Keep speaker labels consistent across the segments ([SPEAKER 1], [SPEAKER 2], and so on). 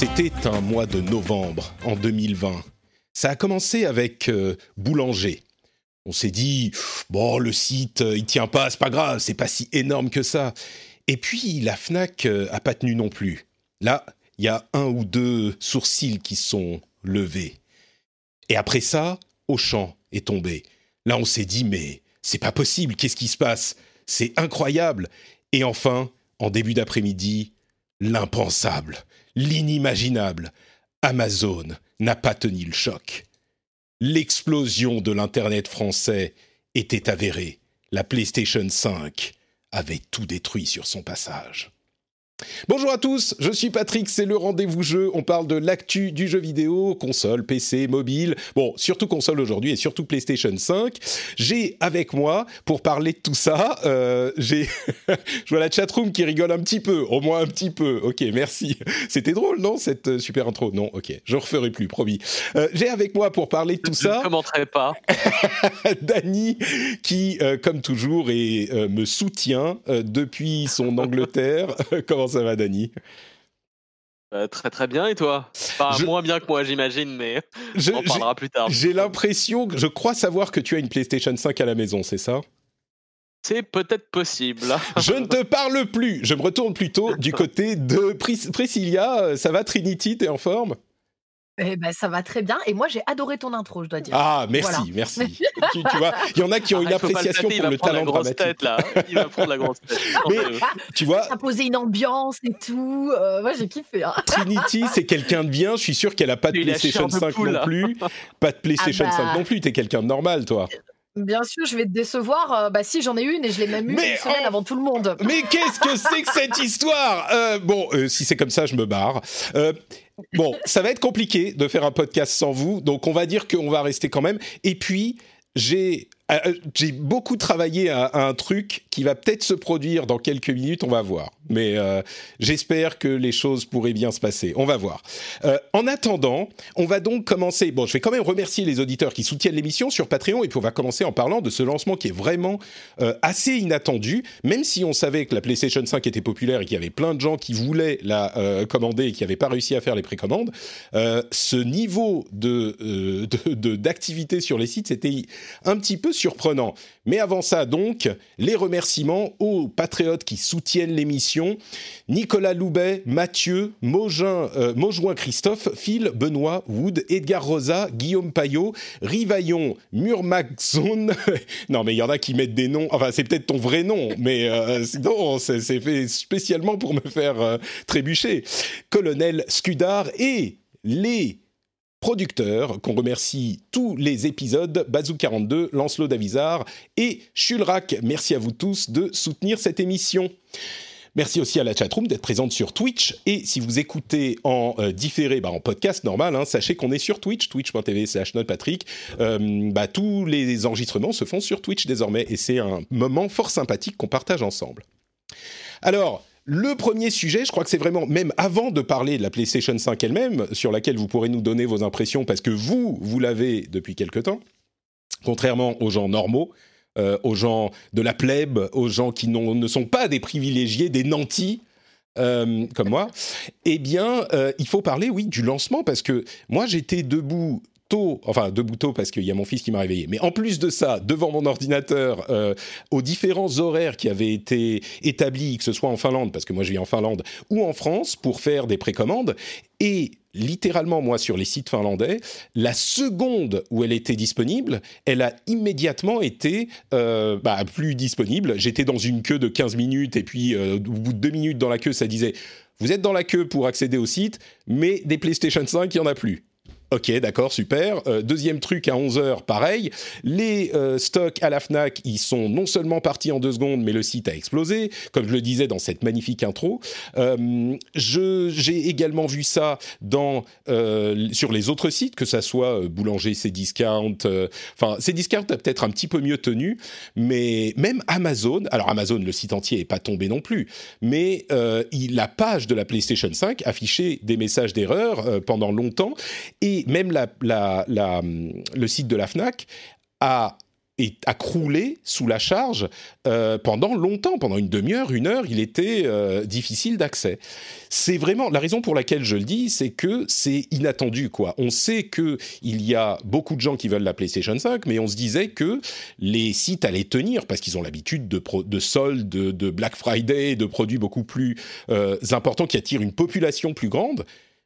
[SPEAKER 1] C'était un mois de novembre en 2020. Ça a commencé avec euh, Boulanger. On s'est dit, bon, le site, euh, il tient pas, c'est pas grave, c'est pas si énorme que ça. Et puis, la FNAC euh, a pas tenu non plus. Là, il y a un ou deux sourcils qui sont levés. Et après ça, Auchan est tombé. Là, on s'est dit, mais c'est pas possible, qu'est-ce qui se passe? C'est incroyable. Et enfin, en début d'après-midi, l'impensable, l'inimaginable. Amazon n'a pas tenu le choc. L'explosion de l'Internet français était avérée. La PlayStation 5 avait tout détruit sur son passage. Bonjour à tous, je suis Patrick, c'est le rendez-vous jeu. On parle de l'actu du jeu vidéo, console, PC, mobile. Bon, surtout console aujourd'hui et surtout PlayStation 5. J'ai avec moi, pour parler de tout ça, euh, j'ai. je vois la chatroom qui rigole un petit peu, au moins un petit peu. Ok, merci. C'était drôle, non, cette euh, super intro? Non, ok, je referai plus, promis. Euh, j'ai avec moi pour parler de tout
[SPEAKER 2] je
[SPEAKER 1] ça.
[SPEAKER 2] Je ne commenterai pas.
[SPEAKER 1] Dany, qui, euh, comme toujours, me soutient depuis son Angleterre. Comment ça va, Dany
[SPEAKER 2] Euh, très très bien et toi? Enfin
[SPEAKER 1] Je-
[SPEAKER 2] moins bien que moi j'imagine mais
[SPEAKER 1] Je-
[SPEAKER 2] on en parlera plus tard.
[SPEAKER 1] J'ai l'impression, que- je crois savoir que tu as une PlayStation 5 à la maison, c'est ça?
[SPEAKER 2] C'est peut-être possible.
[SPEAKER 1] Je ne te parle plus. Je me retourne plutôt du côté de Pris- Priscilla. Ça va, Trinity? T'es en forme?
[SPEAKER 3] Eh ben, ça va très bien. Et moi, j'ai adoré ton intro, je dois dire.
[SPEAKER 1] Ah, merci,
[SPEAKER 3] Voilà.
[SPEAKER 1] merci. tu, tu vois, il y en a qui ont une
[SPEAKER 2] faut pas
[SPEAKER 1] appréciation
[SPEAKER 2] tâter, il
[SPEAKER 1] pour
[SPEAKER 2] va
[SPEAKER 1] le
[SPEAKER 2] prendre
[SPEAKER 1] talent
[SPEAKER 2] la grosse
[SPEAKER 1] dramatique.
[SPEAKER 2] tête là. Il va prendre la grosse tête.
[SPEAKER 1] Mais- Tu vois,
[SPEAKER 3] Ça a posé une ambiance et tout. Euh, moi, j'ai kiffé. hein.
[SPEAKER 1] Trinity, c'est quelqu'un de bien. Je suis sûr qu'elle a pas de
[SPEAKER 2] Il
[SPEAKER 1] PlayStation
[SPEAKER 2] chair de
[SPEAKER 1] 5
[SPEAKER 2] poule,
[SPEAKER 1] non plus. Pas de PlayStation
[SPEAKER 3] Ah bah.
[SPEAKER 1] 5 non plus. T'es quelqu'un de normal, toi.
[SPEAKER 3] Bien sûr, je vais te décevoir. Euh, bah, si, j'en ai une et je l'ai même eu
[SPEAKER 1] Mais
[SPEAKER 3] une semaine avant tout le monde.
[SPEAKER 1] Mais qu'est-ce que c'est que cette histoire? Euh, Bon, euh, si c'est comme ça, je me barre. Euh, bon, ça va être compliqué de faire un podcast sans vous, donc on va dire qu'on va rester quand même. Et puis, j'ai euh, j'ai beaucoup travaillé à, un truc qui va peut-être se produire dans quelques minutes, on va voir. Mais euh, j'espère que les choses pourraient bien se passer. On va voir. Euh, en attendant, on va donc commencer. Bon, je vais quand même remercier les auditeurs qui soutiennent l'émission sur Patreon, et puis on va commencer en parlant de ce lancement qui est vraiment assez inattendu, même si on savait que la PlayStation 5 était populaire et qu'il y avait plein de gens qui voulaient la commander et qui n'avaient pas réussi à faire les précommandes, ce niveau de- d'activité sur les sites, c'était un petit peu surprenant. Mais avant ça, donc, les remerciements aux patriotes qui soutiennent l'émission. Nicolas Loubet, Mathieu, Mogin, euh, Maujoin Christophe, Phil, Benoît, Wood, Edgar Rosa, Guillaume Payot, Rivaillon, Murmaxon. non, mais il y en a qui mettent des noms. Enfin, c'est peut-être ton vrai nom, mais euh, c'est c'est fait spécialement pour me faire euh, trébucher. Colonel Scudard et les producteurs, qu'on remercie tous les épisodes, Bazou42, Lancelot Davizard et Chulrac. Merci à vous tous de soutenir cette émission. Merci aussi à la chatroom d'être présente sur Twitch. Et si vous écoutez en euh, différé, bah, en podcast normal, hein, sachez qu'on est sur Twitch, twitch.tv slash notepatrick. Euh, bah, tous les enregistrements se font sur Twitch désormais. Et c'est un moment fort sympathique qu'on partage ensemble. Alors, le premier sujet, je crois que c'est vraiment, même avant de parler de la PlayStation 5 elle-même, sur laquelle vous pourrez nous donner vos impressions, parce que vous, vous l'avez depuis quelque temps, contrairement aux gens normaux, euh, aux gens de la plèbe, aux gens qui ne sont pas des privilégiés, des nantis, euh, comme moi, eh bien, euh, il faut parler, oui, du lancement, parce que moi, j'étais debout enfin debout tôt parce qu'il y a mon fils qui m'a réveillé, mais en plus de ça, devant mon ordinateur, euh, aux différents horaires qui avaient été établis, que ce soit en Finlande, parce que moi je vis en Finlande, ou en France, pour faire des précommandes, et littéralement, moi, sur les sites finlandais, la seconde où elle était disponible, elle a immédiatement été euh, bah, plus disponible. J'étais dans une queue de 15 minutes et puis euh, au bout de deux minutes dans la queue, ça disait vous êtes dans la queue pour accéder au site, mais des PlayStation 5, il n'y en a plus. Ok, d'accord, super. Euh, deuxième truc à 11h, pareil. Les euh, stocks à la FNAC, ils sont non seulement partis en deux secondes, mais le site a explosé, comme je le disais dans cette magnifique intro. Euh, J'ai également vu ça dans, sur les autres sites, que ça soit Boulanger, Cdiscount. Enfin, Cdiscount a peut-être un petit peu mieux tenu, mais même Amazon, alors Amazon, le site entier n'est pas tombé non plus, mais la page de la PlayStation 5 affichait des messages d'erreur pendant longtemps. Et même le site de la FNAC a croulé sous la charge euh, pendant longtemps, pendant une demi-heure, une heure, il était euh, difficile d'accès. C'est vraiment la raison pour laquelle je le dis, c'est que c'est inattendu quoi. On sait que il y a beaucoup de gens qui veulent la PlayStation 5, mais on se disait que les sites allaient tenir parce qu'ils ont l'habitude de, de soldes, de, Black Friday, de produits beaucoup plus euh, importants qui attirent une population plus grande.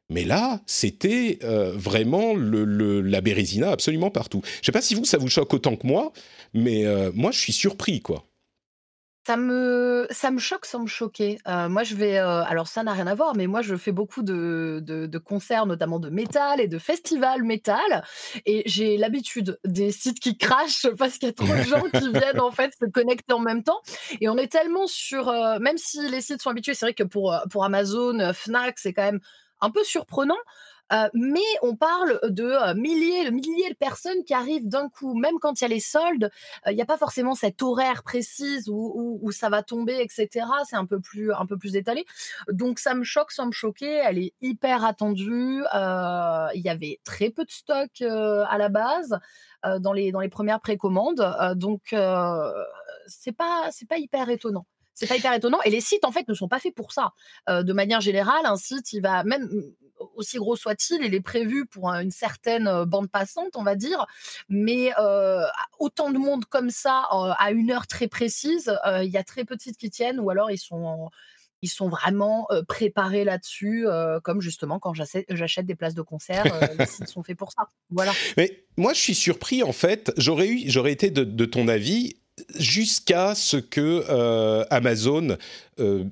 [SPEAKER 1] Mais là, c'était euh, vraiment le, la bérésina absolument partout. Je ne sais pas si vous, ça vous choque autant que moi, mais euh, moi, je suis surpris, quoi.
[SPEAKER 3] Ça me, ça me choque sans me choquer. Euh, moi, je vais. alors, ça n'a rien à voir, mais moi, je fais beaucoup de, de, concerts, notamment de métal et de festivals métal. Et j'ai l'habitude des sites qui crachent parce qu'il y a trop de gens qui viennent, en fait, se connecter en même temps. Et on est tellement sur. même si les sites sont habitués, c'est vrai que pour, pour Amazon, Fnac, c'est quand même un peu surprenant. mais on parle de milliers, de milliers de personnes qui arrivent d'un coup, même quand il y a les soldes, il n'y a pas forcément cette horaire précise où, ça va tomber, etc. C'est un peu plus, un peu plus étalé. Donc ça me choque sans me choquer. Elle est hyper attendue. Il y avait très peu de stock à la base dans les dans les premières précommandes. donc c'est pas c'est pas hyper étonnant. C'est pas hyper étonnant. Et les sites, en fait, ne sont pas faits pour ça. Euh, de manière générale, un site, il va même mmh, aussi gros soit-il, il est prévu pour une certaine euh, bande passante, on va dire. Mais euh, autant de monde comme ça, à une heure très précise, il y a très peu de sites qui tiennent, ou alors ils sont ils sont vraiment préparés là-dessus, comme justement quand j'achète des places de concert, les sites sont faits pour ça. Voilà.
[SPEAKER 1] Mais moi, je suis surpris en fait. J'aurais j'aurais été de, ton avis jusqu'à ce que euh, Amazon euh,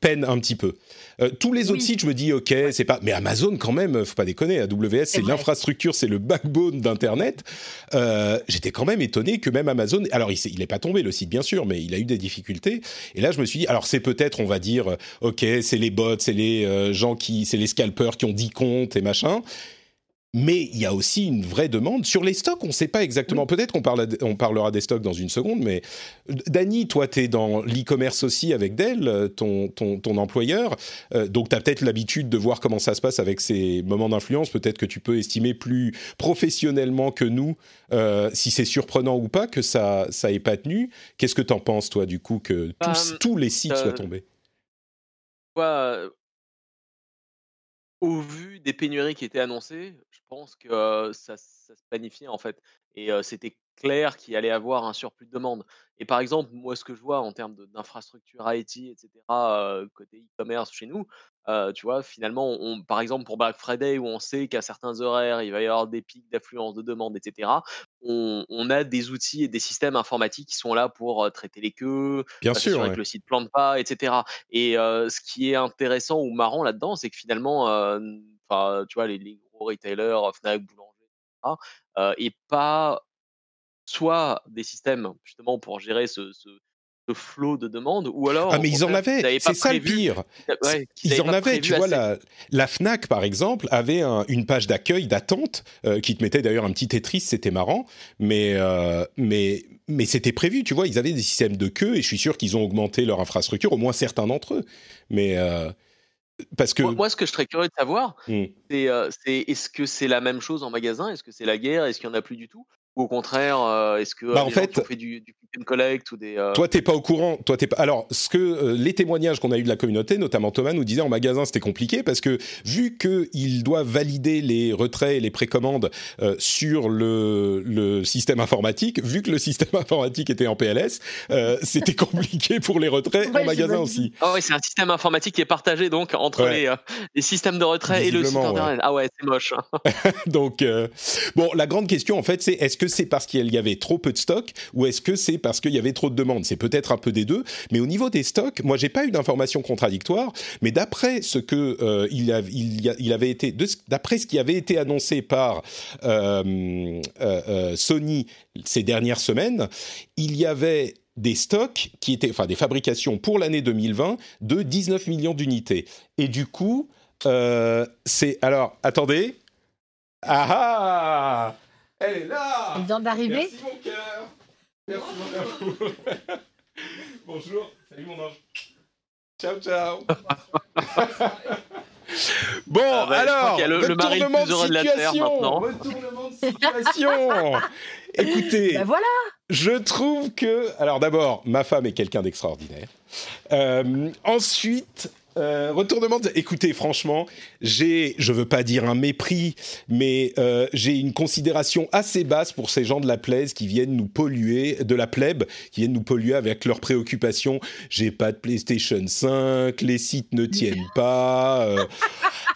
[SPEAKER 1] peine un petit peu. Euh, tous les autres sites, je me dis ok, c'est pas, mais Amazon quand même, faut pas déconner. AWS, c'est l'infrastructure, c'est le backbone d'internet. J'étais quand même étonné que même Amazon, alors il, il est pas tombé le site bien sûr, mais il a eu des difficultés. Et là, je me suis dit, alors c'est peut-être, on va dire, ok, c'est les bots, c'est les gens qui, c'est les scalpers qui ont 10 comptes et machin. Mais il y a aussi une vraie demande. Sur les stocks, on ne sait pas exactement. Peut-être qu'on on parlera des stocks dans une seconde, mais Dany, toi, tu es dans l'e-commerce aussi avec Dell, ton, ton, ton employeur. Euh, donc, tu as peut-être l'habitude de voir comment ça se passe avec ces moments d'influence. Peut-être que tu peux estimer plus professionnellement que nous euh, si c'est surprenant ou pas que ça ça pas tenu. Qu'est-ce que tu en penses, toi, du coup, que tous, bah, tous les sites soient tombés?
[SPEAKER 2] Au vu des pénuries qui étaient annoncées, je pense que ça, se planifiait en fait. Et c'était clair qu'il allait avoir un surplus de demande. Et par exemple, moi, ce que je vois en termes d'infrastructure IT, etc., côté e-commerce chez nous, tu vois, finalement, on, par exemple, pour Black Friday, où on sait qu'à certains horaires, il va y avoir des pics d'affluence de demande, etc., on, a des outils et des systèmes informatiques qui sont là pour traiter les queues,
[SPEAKER 1] Bien sûr,
[SPEAKER 2] que le site plante pas, etc. Et ce qui est intéressant ou marrant là-dedans, c'est que finalement, tu vois, les, gros retailers, Fnac, Boulanger, etc., et pas soit des systèmes justement pour gérer ce, ce, flot de demandes, ou alors...
[SPEAKER 1] Ah mais ils en avaient, c'est ça le pire. ils en avaient, tu vois, la, la, FNAC par exemple avait une page d'accueil, d'attente, euh, qui te mettait d'ailleurs un petit Tetris, c'était marrant, mais, euh, mais, mais c'était prévu, tu vois, ils avaient des systèmes de queue, et je suis sûr qu'ils ont augmenté leur infrastructure, au moins certains d'entre eux. Mais... Euh, parce que...
[SPEAKER 2] Moi, ce que je serais curieux de savoir, mmh. c'est est-ce que c'est la même chose en magasin? Est-ce que c'est la guerre? Est-ce qu'il n'y en a plus du tout? Ou au contraire, euh, est-ce que bah, en fait, fait du, du click and collect ou des euh...
[SPEAKER 1] Toi, t'es pas au courant. Toi, t'es pas. Alors, ce que euh, les témoignages qu'on a eu de la communauté, notamment Thomas, nous disait en magasin, c'était compliqué parce que vu qu'ils doivent valider les retraits et les précommandes euh, sur le, le, système informatique, vu que le système informatique était en PLS, c'était compliqué pour les retraits en magasin aussi.
[SPEAKER 2] Ah oui, c'est un système informatique qui est partagé donc entre les, les, systèmes de retrait et le site internet. Ah ouais, c'est moche.
[SPEAKER 1] donc, bon, la grande question en fait, c'est est-ce que c'est parce qu'il y avait trop peu de stock ou est-ce que c'est parce qu'il y avait trop de demandes? C'est peut-être un peu des deux. Mais au niveau des stocks, moi, j'ai pas eu d'informations contradictoires. Mais d'après ce que euh, il, avait été, d'après ce qui avait été annoncé par euh, euh, Sony ces dernières semaines, il y avait des stocks qui étaient, enfin des fabrications pour l'année 2020 de 19 millions d'unités. Et du coup, c'est alors attendez, ah ah Elle est là.
[SPEAKER 3] Elle vient d'arriver.
[SPEAKER 1] Merci mon cœur. Merci mon amour Bonjour. Salut mon ange. Ciao ciao. Bon, ah bah, alors,
[SPEAKER 2] le, retournement de situation,
[SPEAKER 1] retournement de situation. Écoutez,
[SPEAKER 3] ben voilà.
[SPEAKER 1] je trouve que, alors d'abord, ma femme est quelqu'un d'extraordinaire. Euh, ensuite, euh, retournement. De... Écoutez, franchement, j'ai, je veux pas dire un mépris, mais euh, j'ai une considération assez basse pour ces gens de la plaise qui viennent nous polluer, de la plèbe, qui viennent nous polluer avec leurs préoccupations. J'ai pas de PlayStation 5, les sites ne tiennent pas. Euh,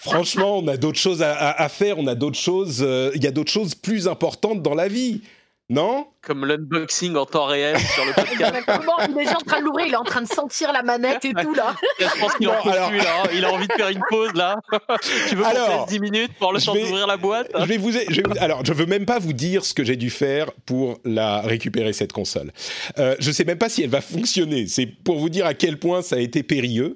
[SPEAKER 1] franchement, on a d'autres choses à, à, faire, on a d'autres choses. Il y a d'autres choses plus importantes dans la vie. Non
[SPEAKER 2] Comme l'unboxing en temps réel sur le podcast.
[SPEAKER 3] il est déjà en train de l'ouvrir, il est en train de sentir la manette et tout là.
[SPEAKER 2] Je pense qu'il en peut plus là. Hein. Il a envie de faire une pause là. tu veux qu'on 10 minutes pour le temps d'ouvrir la boîte
[SPEAKER 1] je vais vous, je Alors, je veux même pas vous dire ce que j'ai dû faire pour la récupérer cette console. Euh, je sais même pas si elle va fonctionner. C'est pour vous dire à quel point ça a été périlleux.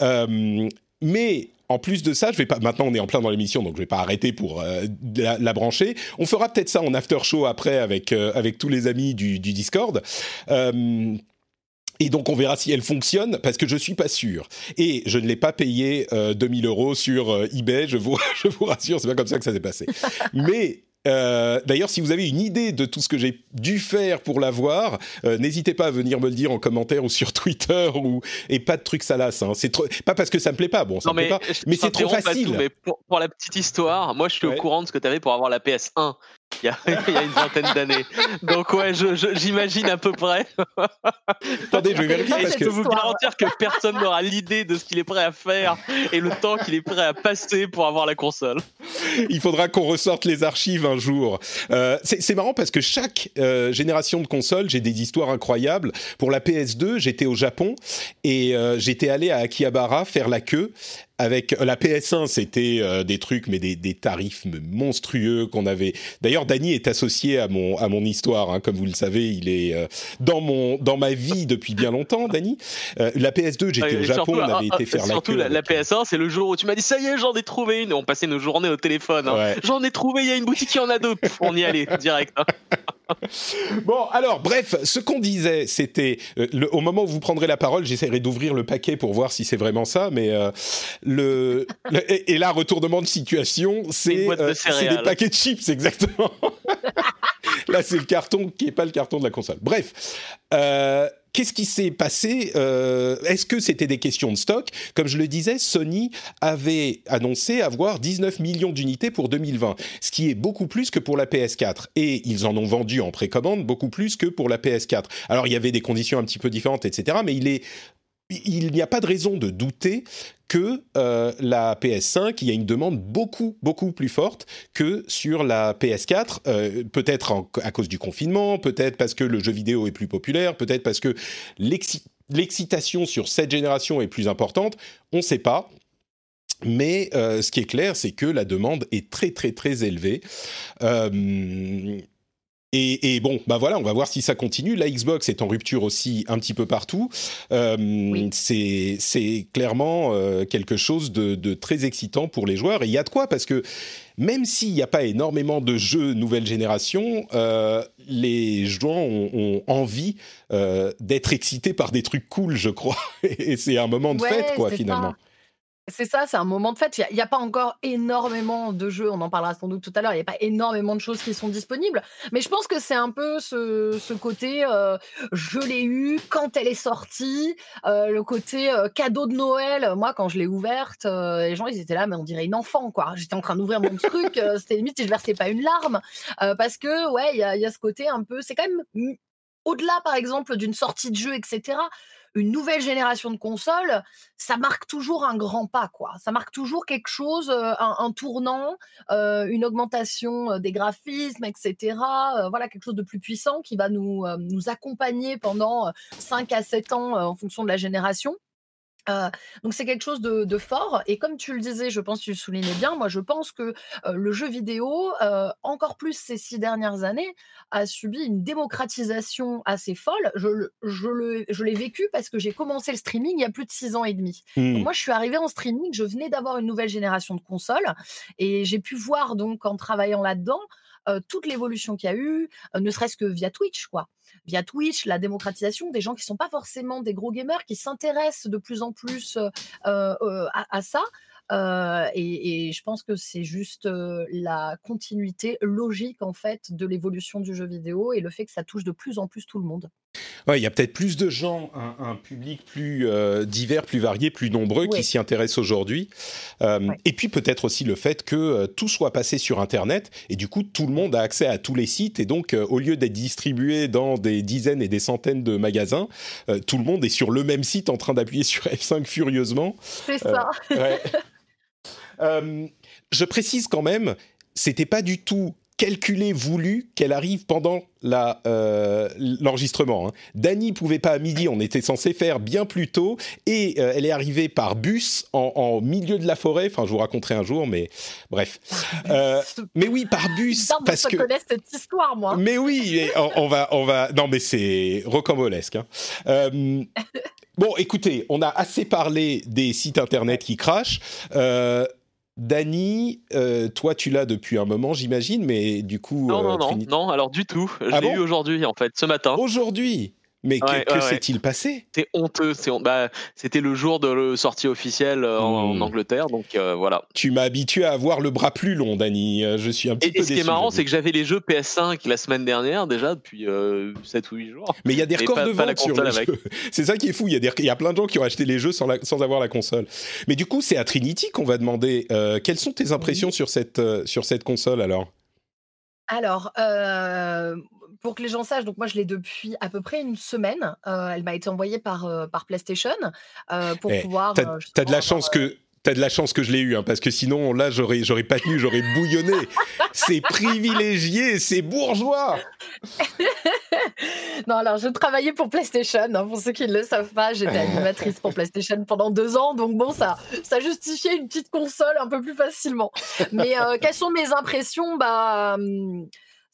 [SPEAKER 1] Euh, mais en plus de ça, je vais pas. Maintenant, on est en plein dans l'émission, donc je vais pas arrêter pour euh, la, brancher. On fera peut-être ça en after show après avec euh, avec tous les amis du, Discord. Euh, et donc on verra si elle fonctionne parce que je suis pas sûr. Et je ne l'ai pas payé 2000 euros sur eBay. Je vous je vous rassure, c'est pas comme ça que ça s'est passé. Mais euh, d'ailleurs, si vous avez une idée de tout ce que j'ai dû faire pour l'avoir, euh, n'hésitez pas à venir me le dire en commentaire ou sur Twitter ou et pas de trucs salaces. Hein. C'est trop... pas parce que ça me plaît pas, bon, ça me plaît pas, mais c'est trop facile.
[SPEAKER 2] mais pour, la petite histoire, moi, je suis au courant de ce que tu avais pour avoir la PS1 il y, a, il y a, une vingtaine d'années. Donc ouais, j'imagine à peu près.
[SPEAKER 1] Attendez, je vais vérifier parce
[SPEAKER 2] je
[SPEAKER 1] que...
[SPEAKER 2] peux vous garantir que personne n'aura l'idée de ce qu'il est prêt à faire et le temps qu'il est prêt à passer pour avoir la console.
[SPEAKER 1] Il faudra qu'on ressorte les archives un jour. Euh, c'est marrant parce que chaque euh, génération de consoles, j'ai des histoires incroyables. Pour la PS2, j'étais au Japon et euh, j'étais allé à Akihabara faire la queue avec euh, la PS1, c'était euh, des trucs, mais des, des tarifs monstrueux qu'on avait. D'ailleurs, Dany est associé à mon à mon histoire, hein, comme vous le savez, il est euh, dans mon dans ma vie depuis bien longtemps, Dany. la PS2, j'étais au Japon, on avait été faire
[SPEAKER 2] la
[SPEAKER 1] Surtout
[SPEAKER 2] la, la, PS1, c'est le jour où tu m'as dit ça y est, j'en ai trouvé une. on passait nos journées au téléphone. Hein. J'en ai trouvé, il y a une boutique qui en a deux. on y allait direct. Hein.
[SPEAKER 1] bon, alors, bref, ce qu'on disait, c'était au moment où vous prendrez la parole, j'essaierai d'ouvrir le paquet pour voir si c'est vraiment ça, mais le, et, là retournement de situation, c'est euh, des paquets de chips exactement. là c'est le carton qui est pas le carton de la console. Bref. Qu'est-ce qui s'est passé euh, Est-ce que c'était des questions de stock Comme je le disais, Sony avait annoncé avoir 19 millions d'unités pour 2020, ce qui est beaucoup plus que pour la PS4. Et ils en ont vendu en précommande beaucoup plus que pour la PS4. Alors il y avait des conditions un petit peu différentes, etc. Mais il est il n'y a pas de raison de douter que euh, la PS5, il y a une demande beaucoup, beaucoup plus forte que sur la PS4, euh, peut-être à cause du confinement, peut-être parce que le jeu vidéo est plus populaire, peut-être parce que l'excitation sur cette génération est plus importante, on ne sait pas. Mais euh, ce qui est clair, c'est que la demande est très très très élevée. Et, bon, bah voilà, on va voir si ça continue. La Xbox est en rupture aussi un petit peu partout. Euh, C'est clairement euh, quelque chose de, très excitant pour les joueurs. Et il y a de quoi, parce que même s'il n'y a pas énormément de jeux nouvelle génération, euh, les joueurs ont, envie euh, d'être excités par des trucs cool, je crois. Et c'est un moment de fête, quoi, finalement.
[SPEAKER 3] C'est ça, c'est un moment de fête. Il n'y a, pas encore énormément de jeux, on en parlera sans doute tout à l'heure, il n'y a pas énormément de choses qui sont disponibles. Mais je pense que c'est un peu ce, côté euh, je l'ai eu quand elle est sortie, euh, le côté euh, cadeau de Noël. Moi, quand je l'ai ouverte, les gens ils étaient là, mais on dirait une enfant, quoi. J'étais en train d'ouvrir mon truc, c'était limite si je versais pas une larme. parce que, ouais, il a, y a, ce côté un peu, c'est quand même au-delà, par exemple, d'une sortie de jeu, etc., une nouvelle génération de consoles, ça marque toujours un grand pas, quoi. Ça marque toujours quelque chose, un, tournant, une augmentation des graphismes, etc. voilà, quelque chose de plus puissant qui va nous, nous accompagner pendant 5 à 7 ans en fonction de la génération. Euh, donc c'est quelque chose de, fort et comme tu le disais, je pense que tu le soulignais bien, moi je pense que le jeu vidéo, encore plus ces six dernières années, a subi une démocratisation assez folle. Je, je, l'ai vécu parce que j'ai commencé le streaming il y a plus de six ans et demi. Mmh. moi je suis arrivée en streaming, je venais d'avoir une nouvelle génération de consoles et j'ai pu voir donc en travaillant là-dedans toute l'évolution qu'il y a eu, ne serait-ce que via Twitch, quoi. Via Twitch, la démocratisation des gens qui ne sont pas forcément des gros gamers, qui s'intéressent de plus en plus à, ça. et, je pense que c'est juste la continuité logique en fait de l'évolution du jeu vidéo et le fait que ça touche de plus en plus tout le monde.
[SPEAKER 1] Ouais, il y a peut-être plus de gens, un, public plus euh, divers, plus varié, plus nombreux qui s'y intéressent aujourd'hui. Euh, et puis peut-être aussi le fait que euh, tout soit passé sur Internet et du coup tout le monde a accès à tous les sites et donc au lieu d'être distribué dans des dizaines et des centaines de magasins, tout le monde est sur le même site en train d'appuyer sur F5 furieusement.
[SPEAKER 3] C'est ça.
[SPEAKER 1] je précise quand même, c'était pas du tout calculé, voulu qu'elle arrive pendant la, euh, l'enregistrement. Hein. Dany pouvait pas à midi, on était censé faire bien plus tôt, et euh, elle est arrivée par bus en, milieu de la forêt. Enfin, je vous raconterai un jour, mais bref. Euh, mais oui, par bus, parce que.
[SPEAKER 3] Je cette histoire, moi.
[SPEAKER 1] Mais oui, on, va, on va. Non, mais c'est rocambolesque. Hein. Bon, écoutez, on a assez parlé des sites internet qui crachent. Dany, euh, toi tu l'as depuis un moment j'imagine, mais du coup...
[SPEAKER 2] Non, non, euh, non, non, alors du tout. Je ah l'ai eu aujourd'hui en fait, ce matin.
[SPEAKER 1] Aujourd'hui? Mais que, s'est-il passé?
[SPEAKER 2] C'est honteux. Bah, c'était le jour de la sortie officielle euh, en, hmm. Angleterre, donc euh, voilà.
[SPEAKER 1] Tu m'as habitué à avoir le bras plus long, Dany. Euh, je suis un petit
[SPEAKER 2] peu. Et ce qui est marrant, c'est que j'avais les jeux PS5 la semaine dernière déjà depuis 7 ou 8 jours.
[SPEAKER 1] Mais il y a des records de vente sur les jeux. C'est ça qui est fou. Il y, a y a plein de gens qui ont acheté les jeux sans, sans avoir la console. Mais du coup, c'est à Trinity qu'on va demander quelles sont tes impressions sur cette sur cette console alors?
[SPEAKER 3] Alors, euh, pour que les gens sachent, donc moi je l'ai depuis à peu près une semaine. Euh, elle m'a été envoyée par, euh, par PlayStation pour eh, pouvoir.
[SPEAKER 1] T'as de la chance que T'as de la chance que je l'ai eu, hein, parce que sinon, là, j'aurais, j'aurais pas tenu, j'aurais bouillonné. c'est privilégié, c'est bourgeois.
[SPEAKER 3] non, alors, je travaillais pour PlayStation. Hein, pour ceux qui ne le savent pas, j'étais animatrice pour PlayStation pendant deux ans. Donc, bon, ça, ça justifiait une petite console un peu plus facilement. Mais quelles sont mes impressions? Bah.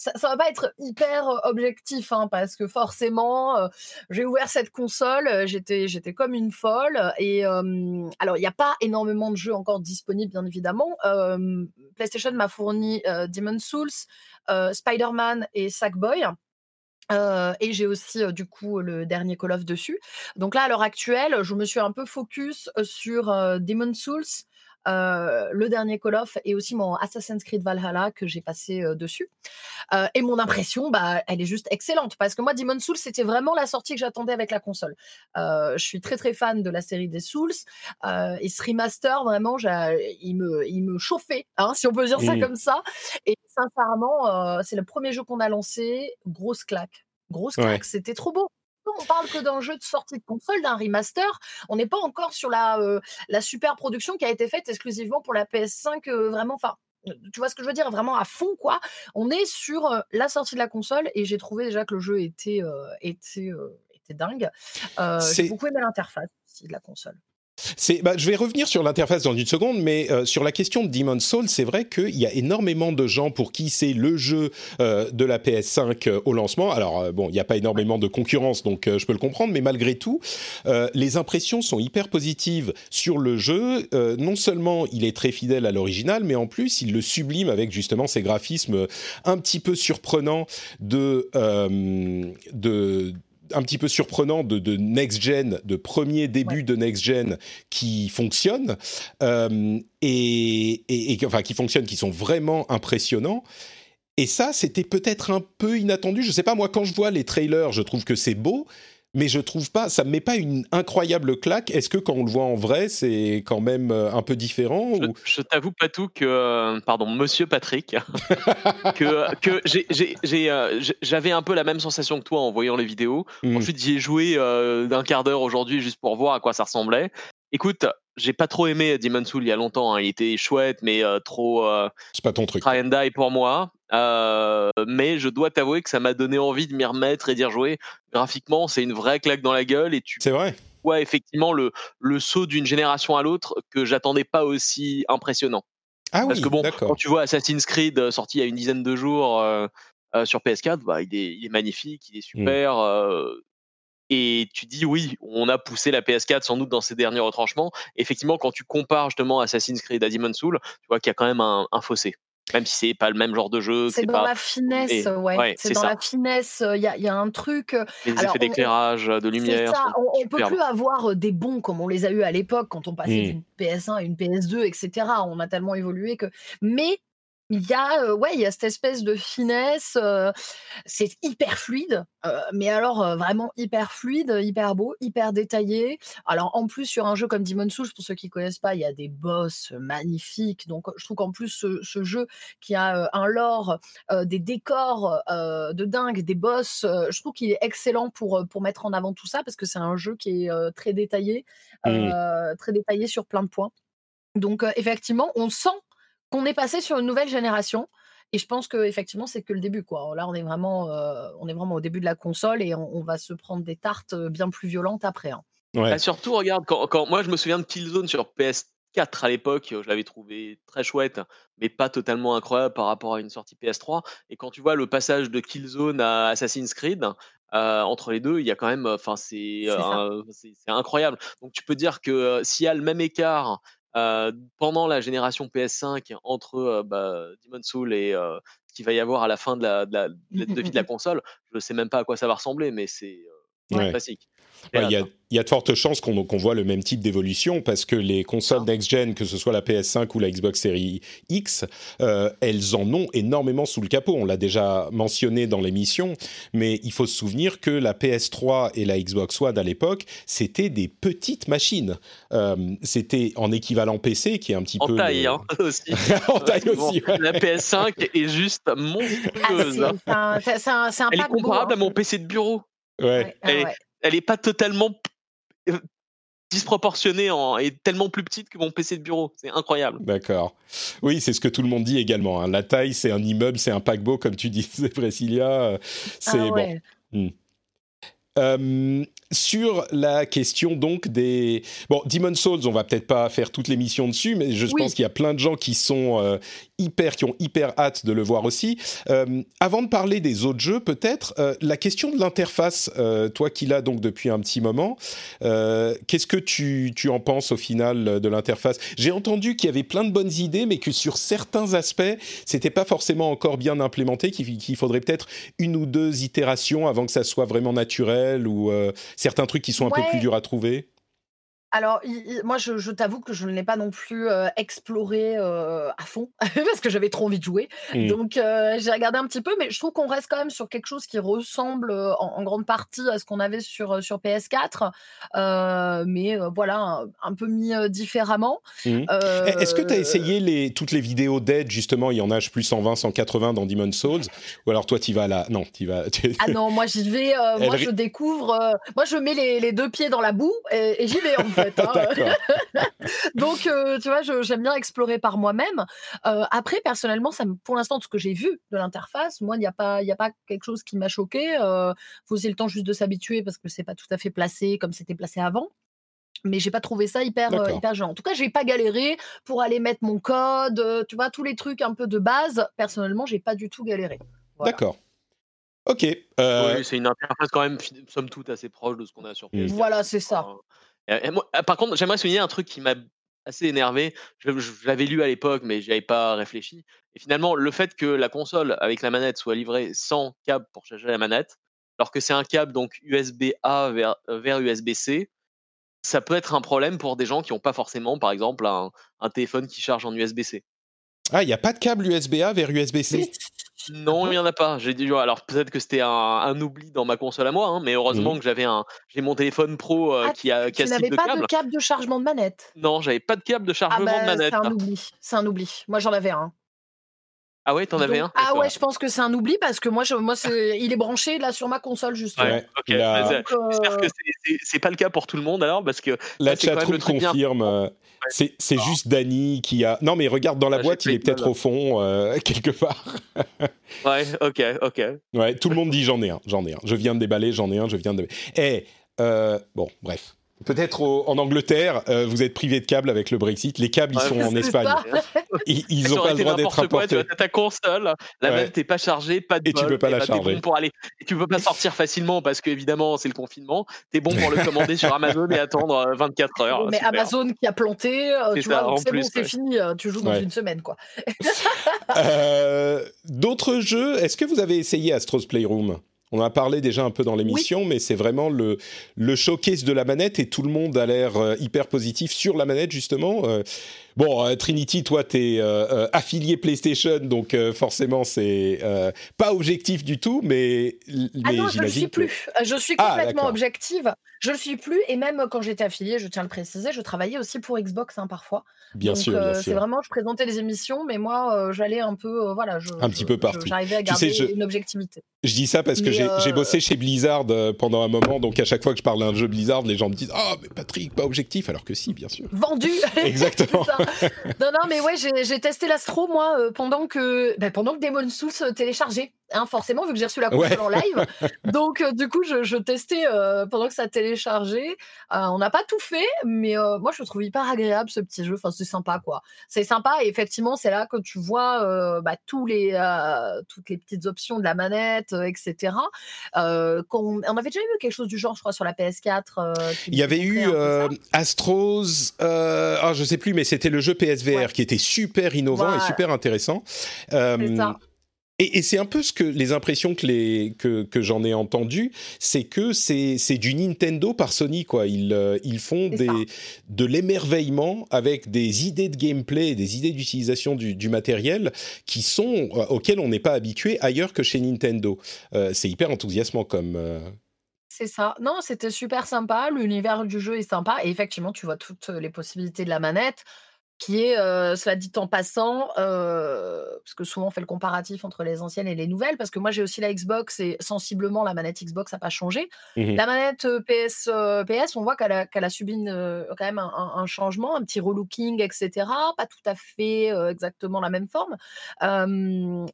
[SPEAKER 3] Ça, ça va pas être hyper objectif, hein, parce que forcément, j'ai ouvert cette console, j'étais, j'étais comme une folle. Et alors, il n'y a pas énormément de jeux encore disponibles, bien évidemment. PlayStation m'a fourni Demon's Souls, Spider-Man et Sackboy. et j'ai aussi du coup le dernier Call of dessus. Donc là, à l'heure actuelle, je me suis un peu focus sur Demon's Souls, le dernier Call of et aussi mon Assassin's Creed Valhalla que j'ai passé dessus. et mon impression, bah, elle est juste excellente parce que moi, Demon Souls, c'était vraiment la sortie que j'attendais avec la console. je suis très très fan de la série des Souls et ce remaster, vraiment, il me, il me chauffait, hein, si on peut dire ça comme ça. Et sincèrement, c'est le premier jeu qu'on a lancé, grosse claque. Grosse claque, c'était trop beau on parle que d'un jeu de sortie de console, d'un remaster. On n'est pas encore sur la, euh, la super production qui a été faite exclusivement pour la PS5, euh, vraiment. Enfin, tu vois ce que je veux dire Vraiment à fond, quoi. On est sur euh, la sortie de la console et j'ai trouvé déjà que le jeu était, était, était dingue. j'ai beaucoup aimé l'interface de la console.
[SPEAKER 1] Bah, je vais revenir sur l'interface dans une seconde, mais euh, sur la question de Demon's Souls, c'est vrai qu'il y a énormément de gens pour qui c'est le jeu euh, de la PS5 euh, au lancement. Alors bon, il n'y a pas énormément de concurrence, donc je peux le comprendre, mais malgré tout, les impressions sont hyper positives sur le jeu. non seulement il est très fidèle à l'original, mais en plus il le sublime avec justement ces graphismes un petit peu surprenants de de un petit peu surprenant de, next-gen, de premier début de next-gen qui fonctionne, euh, et, enfin qui fonctionnent, qui sont vraiment impressionnants. Et ça, c'était peut-être un peu inattendu. Je sais pas, moi, quand je vois les trailers, je trouve que c'est beau, mais je trouve pas, ça me met pas une incroyable claque. Est-ce que quand on le voit en vrai, c'est quand même euh, un peu différent
[SPEAKER 2] Je,
[SPEAKER 1] ou...
[SPEAKER 2] je t'avoue pas tout que, euh, pardon, Monsieur Patrick, que, que euh, j'avais un peu la même sensation que toi en voyant les vidéos.
[SPEAKER 1] Hmm.
[SPEAKER 2] Ensuite, j'y ai joué euh, d'un quart d'heure aujourd'hui juste pour voir à quoi ça ressemblait. Écoute, j'ai pas trop aimé Demon's Soul il y a longtemps. hein. Il était chouette, mais euh, trop euh,
[SPEAKER 1] C'est pas ton truc.
[SPEAKER 2] try and die pour moi. Euh, mais je dois t'avouer que ça m'a donné envie de m'y remettre et d'y rejouer. Graphiquement, c'est une vraie claque dans la gueule et tu
[SPEAKER 1] C'est vrai.
[SPEAKER 2] vois effectivement le, le saut d'une génération à l'autre que j'attendais pas aussi impressionnant.
[SPEAKER 1] Ah
[SPEAKER 2] Parce
[SPEAKER 1] oui,
[SPEAKER 2] que bon, quand tu vois Assassin's Creed sorti il y a une dizaine de jours sur PS4, bah, il, est, il est magnifique, il est
[SPEAKER 1] Mm.
[SPEAKER 2] super. Et tu dis oui, on a poussé la PS4 sans doute dans ses derniers retranchements. Effectivement, quand tu compares justement Assassin's Creed à Demon's Soul, tu vois qu'il y a quand même un, un fossé. Même si c'est pas le même genre de jeu,
[SPEAKER 3] C'est dans
[SPEAKER 2] pas
[SPEAKER 3] la finesse,
[SPEAKER 2] Et-
[SPEAKER 3] ouais.
[SPEAKER 2] ouais,
[SPEAKER 3] c'est dans
[SPEAKER 2] ça.
[SPEAKER 3] la finesse. Il y a, y a un truc. euh,
[SPEAKER 2] les
[SPEAKER 3] alors,
[SPEAKER 2] effets
[SPEAKER 3] on-
[SPEAKER 2] d'éclairage, de
[SPEAKER 3] C'est
[SPEAKER 2] lumière.
[SPEAKER 3] ça. On, on peut plus avoir euh, des bons comme on les a eu à l'époque quand on passait
[SPEAKER 1] Mm.
[SPEAKER 3] d'une PS1 à une PS2, etc. On a tellement évolué que. Mais il y a, euh, ouais, il y a cette espèce de finesse. euh, c'est hyper fluide, euh, mais alors vraiment hyper fluide, hyper beau, hyper détaillé. Alors en plus sur un jeu comme Demon's Souls, pour ceux qui connaissent pas, il y a des boss magnifiques. Donc je trouve qu'en plus ce, ce jeu qui a un lore, des décors de dingue, des boss, je trouve qu'il est excellent pour pour mettre en avant tout ça parce que c'est un jeu qui est très détaillé, euh, très détaillé sur plein de points. Donc euh, effectivement, on sent qu'on est passé sur une nouvelle génération. Et je pense que effectivement, c'est que le début, quoi. Là, on est vraiment, euh, on est vraiment au début de la console et on, on va se prendre des tartes euh, bien plus violentes après. hein.
[SPEAKER 1] Ouais.
[SPEAKER 2] Bah, surtout, regarde, quand, quand- moi je me souviens de Killzone sur PS4 à l'époque, je l'avais trouvé très chouette, mais pas totalement incroyable par rapport à une sortie PS3. Et quand tu vois le passage de Killzone à Assassin's Creed, euh, entre les deux, il y a quand même, enfin c'est
[SPEAKER 3] C'est ça.
[SPEAKER 2] euh, c'est c'est incroyable. Donc tu peux dire que euh, s'il y a le même écart euh, pendant la génération PS5 entre euh, bah, Demon's Soul et euh, ce qu'il va y avoir à la fin de la, de la- de la- de vie de la console, je sais même pas à quoi ça va ressembler, mais c'est euh,
[SPEAKER 1] Ouais.
[SPEAKER 2] classique.
[SPEAKER 1] Ouais, Il y, a,
[SPEAKER 2] hein.
[SPEAKER 1] y de fortes chances qu'on voit le même type d'évolution parce que les consoles
[SPEAKER 2] Ah.
[SPEAKER 1] next-gen, que ce soit la PS5 ou la Xbox Series X, euh, elles en ont énormément sous le capot. On l'a déjà mentionné dans l'émission, mais il faut se souvenir que la PS3 et la Xbox One à l'époque, c'était des petites machines. Euh, c'était en équivalent PC, qui est un petit
[SPEAKER 2] En
[SPEAKER 1] peu...
[SPEAKER 2] taille,
[SPEAKER 1] le-
[SPEAKER 2] hein, aussi.
[SPEAKER 1] en taille
[SPEAKER 2] Bon,
[SPEAKER 1] aussi, ouais.
[SPEAKER 2] La PS5 est juste
[SPEAKER 3] Ah,
[SPEAKER 2] monstrueuse.
[SPEAKER 3] c'est c'est un, un,
[SPEAKER 2] Elle est comparable
[SPEAKER 3] hein.
[SPEAKER 2] à mon PC de bureau.
[SPEAKER 1] Ouais.
[SPEAKER 3] Ouais, ah
[SPEAKER 2] Elle est-
[SPEAKER 3] ouais.
[SPEAKER 2] Elle est pas totalement euh, disproportionnée en, et tellement plus petite que mon PC de bureau. C'est incroyable.
[SPEAKER 1] D'accord. Oui, c'est ce que tout le monde dit également. hein. La taille, c'est un immeuble, c'est un paquebot, comme tu disais, Priscilla. Euh, C'est
[SPEAKER 3] Ah
[SPEAKER 1] bon.
[SPEAKER 3] ouais.
[SPEAKER 1] Euh, sur la question donc des bon Demon Souls, on va peut-être pas faire toute l'émission dessus, mais je
[SPEAKER 3] Oui.
[SPEAKER 1] pense qu'il y a plein de gens qui sont euh, hyper, qui ont hyper hâte de le voir aussi. Euh, avant de parler des autres jeux, peut-être euh, la question de l'interface, euh, toi qui l'as donc depuis un petit moment, qu'est-ce que tu, tu en penses au final de l'interface? J'ai entendu qu'il y avait plein de bonnes idées, mais que sur certains aspects, c'était pas forcément encore bien implémenté, qu'il faudrait peut-être une ou deux itérations avant que ça soit vraiment naturel ou certains trucs qui sont un peu plus durs à trouver.
[SPEAKER 3] Alors, il- il- moi, je, je t'avoue que je ne l'ai pas non plus euh, exploré euh, à fond parce que j'avais trop envie de jouer.
[SPEAKER 1] Mm.
[SPEAKER 3] Donc, euh, j'ai regardé un petit peu, mais je trouve qu'on reste quand même sur quelque chose qui ressemble en, en grande partie à ce qu'on avait sur, sur PS4, euh, mais euh, voilà, un, un peu mis euh, différemment.
[SPEAKER 1] Mm.
[SPEAKER 3] Euh,
[SPEAKER 1] Eh, Est-ce que tu as essayé les, toutes les vidéos d'aide, justement Il y en a, je plus, 120, 180 dans Demon's Souls Ou alors toi, tu vas là Non, tu vas.
[SPEAKER 3] Ah non, moi j'y vais, euh,
[SPEAKER 1] Elle
[SPEAKER 3] moi je découvre, euh, moi je mets les, les deux pieds dans la boue et, et j'y vais en fait. hein. Donc, euh, tu vois, j'aime bien explorer par moi-même. Euh, après, personnellement, ça pour l'instant, de ce que j'ai vu de l'interface, moi, il n'y a, pas- il y a pas quelque chose qui m'a choqué. Euh, faut aussi le temps juste de s'habituer parce que c'est pas tout à fait placé comme c'était placé avant. Mais j'ai pas trouvé ça hyper, euh, hyper gênant. En tout cas, j'ai pas galéré pour aller mettre mon code, euh, tu vois, tous les trucs un peu de base. Personnellement, j'ai pas du tout galéré. Voilà.
[SPEAKER 1] D'accord. Ok. euh,
[SPEAKER 2] Oui, c'est une interface quand même, somme toute, assez proche de ce qu'on a sur
[SPEAKER 1] Mm.
[SPEAKER 2] PS4.
[SPEAKER 3] Voilà, c'est ça.
[SPEAKER 2] Et- moi- ah, par contre, j'aimerais souligner un truc qui m'a assez énervé. Je, je- je l'avais lu à l'époque, mais j'y avais pas réfléchi. Et finalement, le fait que la console avec la manette soit livrée sans câble pour charger la manette, alors que c'est un câble donc USB-A vers, euh, vers USB-C, ça peut être un problème pour des gens qui n'ont pas forcément, par exemple, un, un téléphone qui charge en USB-C.
[SPEAKER 1] Ah, il n'y a pas de câble USB-A vers USB-C
[SPEAKER 2] Non, il n'y en a pas. J'ai dit, alors peut-être que c'était un, oubli dans ma console à moi, hein, mais heureusement mmh. que j'avais un, j'ai mon téléphone pro euh, ah, qui a, qui
[SPEAKER 3] n'avais pas de câble de chargement de manette?
[SPEAKER 2] Non, j'avais pas de câble de ah chargement de bah, manette.
[SPEAKER 3] C'est un oubli. C'est un oubli. Moi, j'en avais un.
[SPEAKER 2] Ah ouais, t'en avais un
[SPEAKER 3] Ah ouais, je pense que c'est un oubli parce que moi, je, moi il est branché là sur ma console justement. Ouais,
[SPEAKER 2] ok. J'espère que c'est pas le cas pour tout le monde alors parce que
[SPEAKER 1] la chatroom confirme. Euh, c'est juste Dany qui a. Non mais regarde dans la ah, boîte, il est peut-être au fond euh, quelque part.
[SPEAKER 2] ouais, ok, ok.
[SPEAKER 1] Ouais, tout le monde dit j'en ai un, j'en ai un. Je viens de déballer, j'en ai un, je viens de. Eh, euh, bon, bref. Peut-être en Angleterre, euh, vous êtes privé de câbles avec le Brexit. Les câbles, ils sont en Espagne. Ils n'ont pas le droit d'être apportés.
[SPEAKER 2] tu as ta console, la ouais. n'est pas chargée, pas de
[SPEAKER 1] Et tu peux pas la charger.
[SPEAKER 2] Bon pour aller. Et tu peux pas sortir facilement parce qu'évidemment, c'est le confinement. Tu es bon pour le commander sur Amazon et attendre 24 euh, heures.
[SPEAKER 3] Mais Amazon qui a planté, euh, tu vois, c'est bon, c'est fini. Tu joues dans une semaine, quoi.
[SPEAKER 1] D'autres jeux, est-ce que vous avez essayé Astro's Playroom? On en a parlé déjà un peu dans l'émission, mais c'est vraiment le, le showcase de la manette et tout le monde a l'air euh, hyper positif sur la manette, justement. Euh, Bon, euh, Trinity, toi, tu es euh, euh, affilié PlayStation, donc forcément, c'est pas objectif du tout, mais,
[SPEAKER 3] ah non, je ne le suis plus. Je suis ah, complètement objective. Je ne le suis plus, et même quand j'étais affiliée, je tiens à le préciser, je travaillais aussi pour Xbox hein, parfois.
[SPEAKER 1] Bien sûr, bien
[SPEAKER 3] C'est vraiment, je présentais les émissions, mais moi, j'allais un peu, voilà, je,
[SPEAKER 1] un petit peu partout.
[SPEAKER 3] J'arrivais à garder une objectivité.
[SPEAKER 1] Je dis ça parce que j'ai bossé chez Blizzard pendant un moment, donc à chaque fois que je parle d'un jeu Blizzard, les gens me disent Ah, mais Patrick, pas objectif, alors que si, bien sûr.
[SPEAKER 3] Vendu
[SPEAKER 1] Exactement.
[SPEAKER 3] Non, non, mais ouais, j'ai testé l'Astro, moi, euh, pendant que, ben, pendant que Demon Souls téléchargeait. Hein, forcément, vu que j'ai reçu la console en live. Donc, euh, du coup, je, testais euh, pendant que ça téléchargeait. on n'a pas tout fait, mais moi, je le trouve hyper agréable, ce petit jeu. Enfin, c'est sympa, quoi. C'est sympa, et effectivement, c'est là que tu vois bah, tous les, toutes les petites options de la manette, etc. on, on, avait déjà eu quelque chose du genre, je crois, sur la PS4.
[SPEAKER 1] Il y avait eu Astros, ah, je sais plus, mais c'était le jeu PSVR qui était super innovant et super intéressant. Euh, et, c'est un peu ce que les impressions que, les, que, que j'en ai entendues, c'est que c'est, du Nintendo par Sony quoi. Ils, euh, ils font des, de l'émerveillement avec des idées de gameplay, des idées d'utilisation du, du matériel qui sont euh, auxquelles on n'est pas habitué ailleurs que chez Nintendo. c'est hyper enthousiasmant comme.
[SPEAKER 3] C'est ça. Non, c'était super sympa. L'univers du jeu est sympa. Et effectivement, tu vois toutes les possibilités de la manette qui est, cela dit en passant, parce que souvent on fait le comparatif entre les anciennes et les nouvelles, parce que moi j'ai aussi la Xbox et sensiblement la manette Xbox n'a pas changé. Mmh la manette PS, PS, on voit qu'elle a, subi quand même un, changement, un petit relooking, etc. Pas tout à fait exactement la même forme.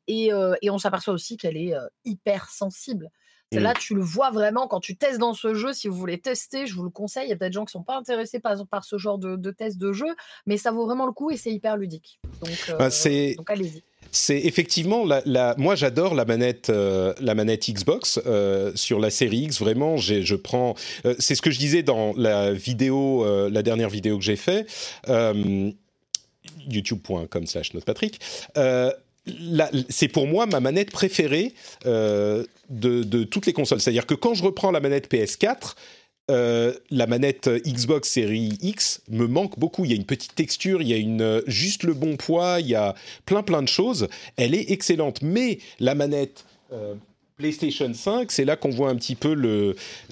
[SPEAKER 3] et, et, on s'aperçoit aussi qu'elle est hyper sensible. Là, tu le vois vraiment quand tu testes dans ce jeu. Si vous voulez tester, je vous le conseille. Il y a peut-être des gens qui ne sont pas intéressés par, par ce genre de, de test de jeu, mais ça vaut vraiment le coup et c'est hyper ludique. Donc,
[SPEAKER 1] bah, euh,
[SPEAKER 3] donc allez-y.
[SPEAKER 1] C'est effectivement la, la, moi j'adore la manette euh, la manette Xbox euh, sur la série X vraiment je prends c'est ce que je disais dans la vidéo la dernière vidéo que j'ai fait youtube.com slash Patrick c'est pour moi ma manette préférée euh, de, toutes les consoles. C'est-à-dire que quand je reprends la manette PS4, euh, la manette Xbox Series X me manque beaucoup. Il y a une petite texture, il y a une, juste le bon poids, il y a plein plein de choses. Elle est excellente. Mais la manette euh, PlayStation 5, c'est là qu'on voit un petit peu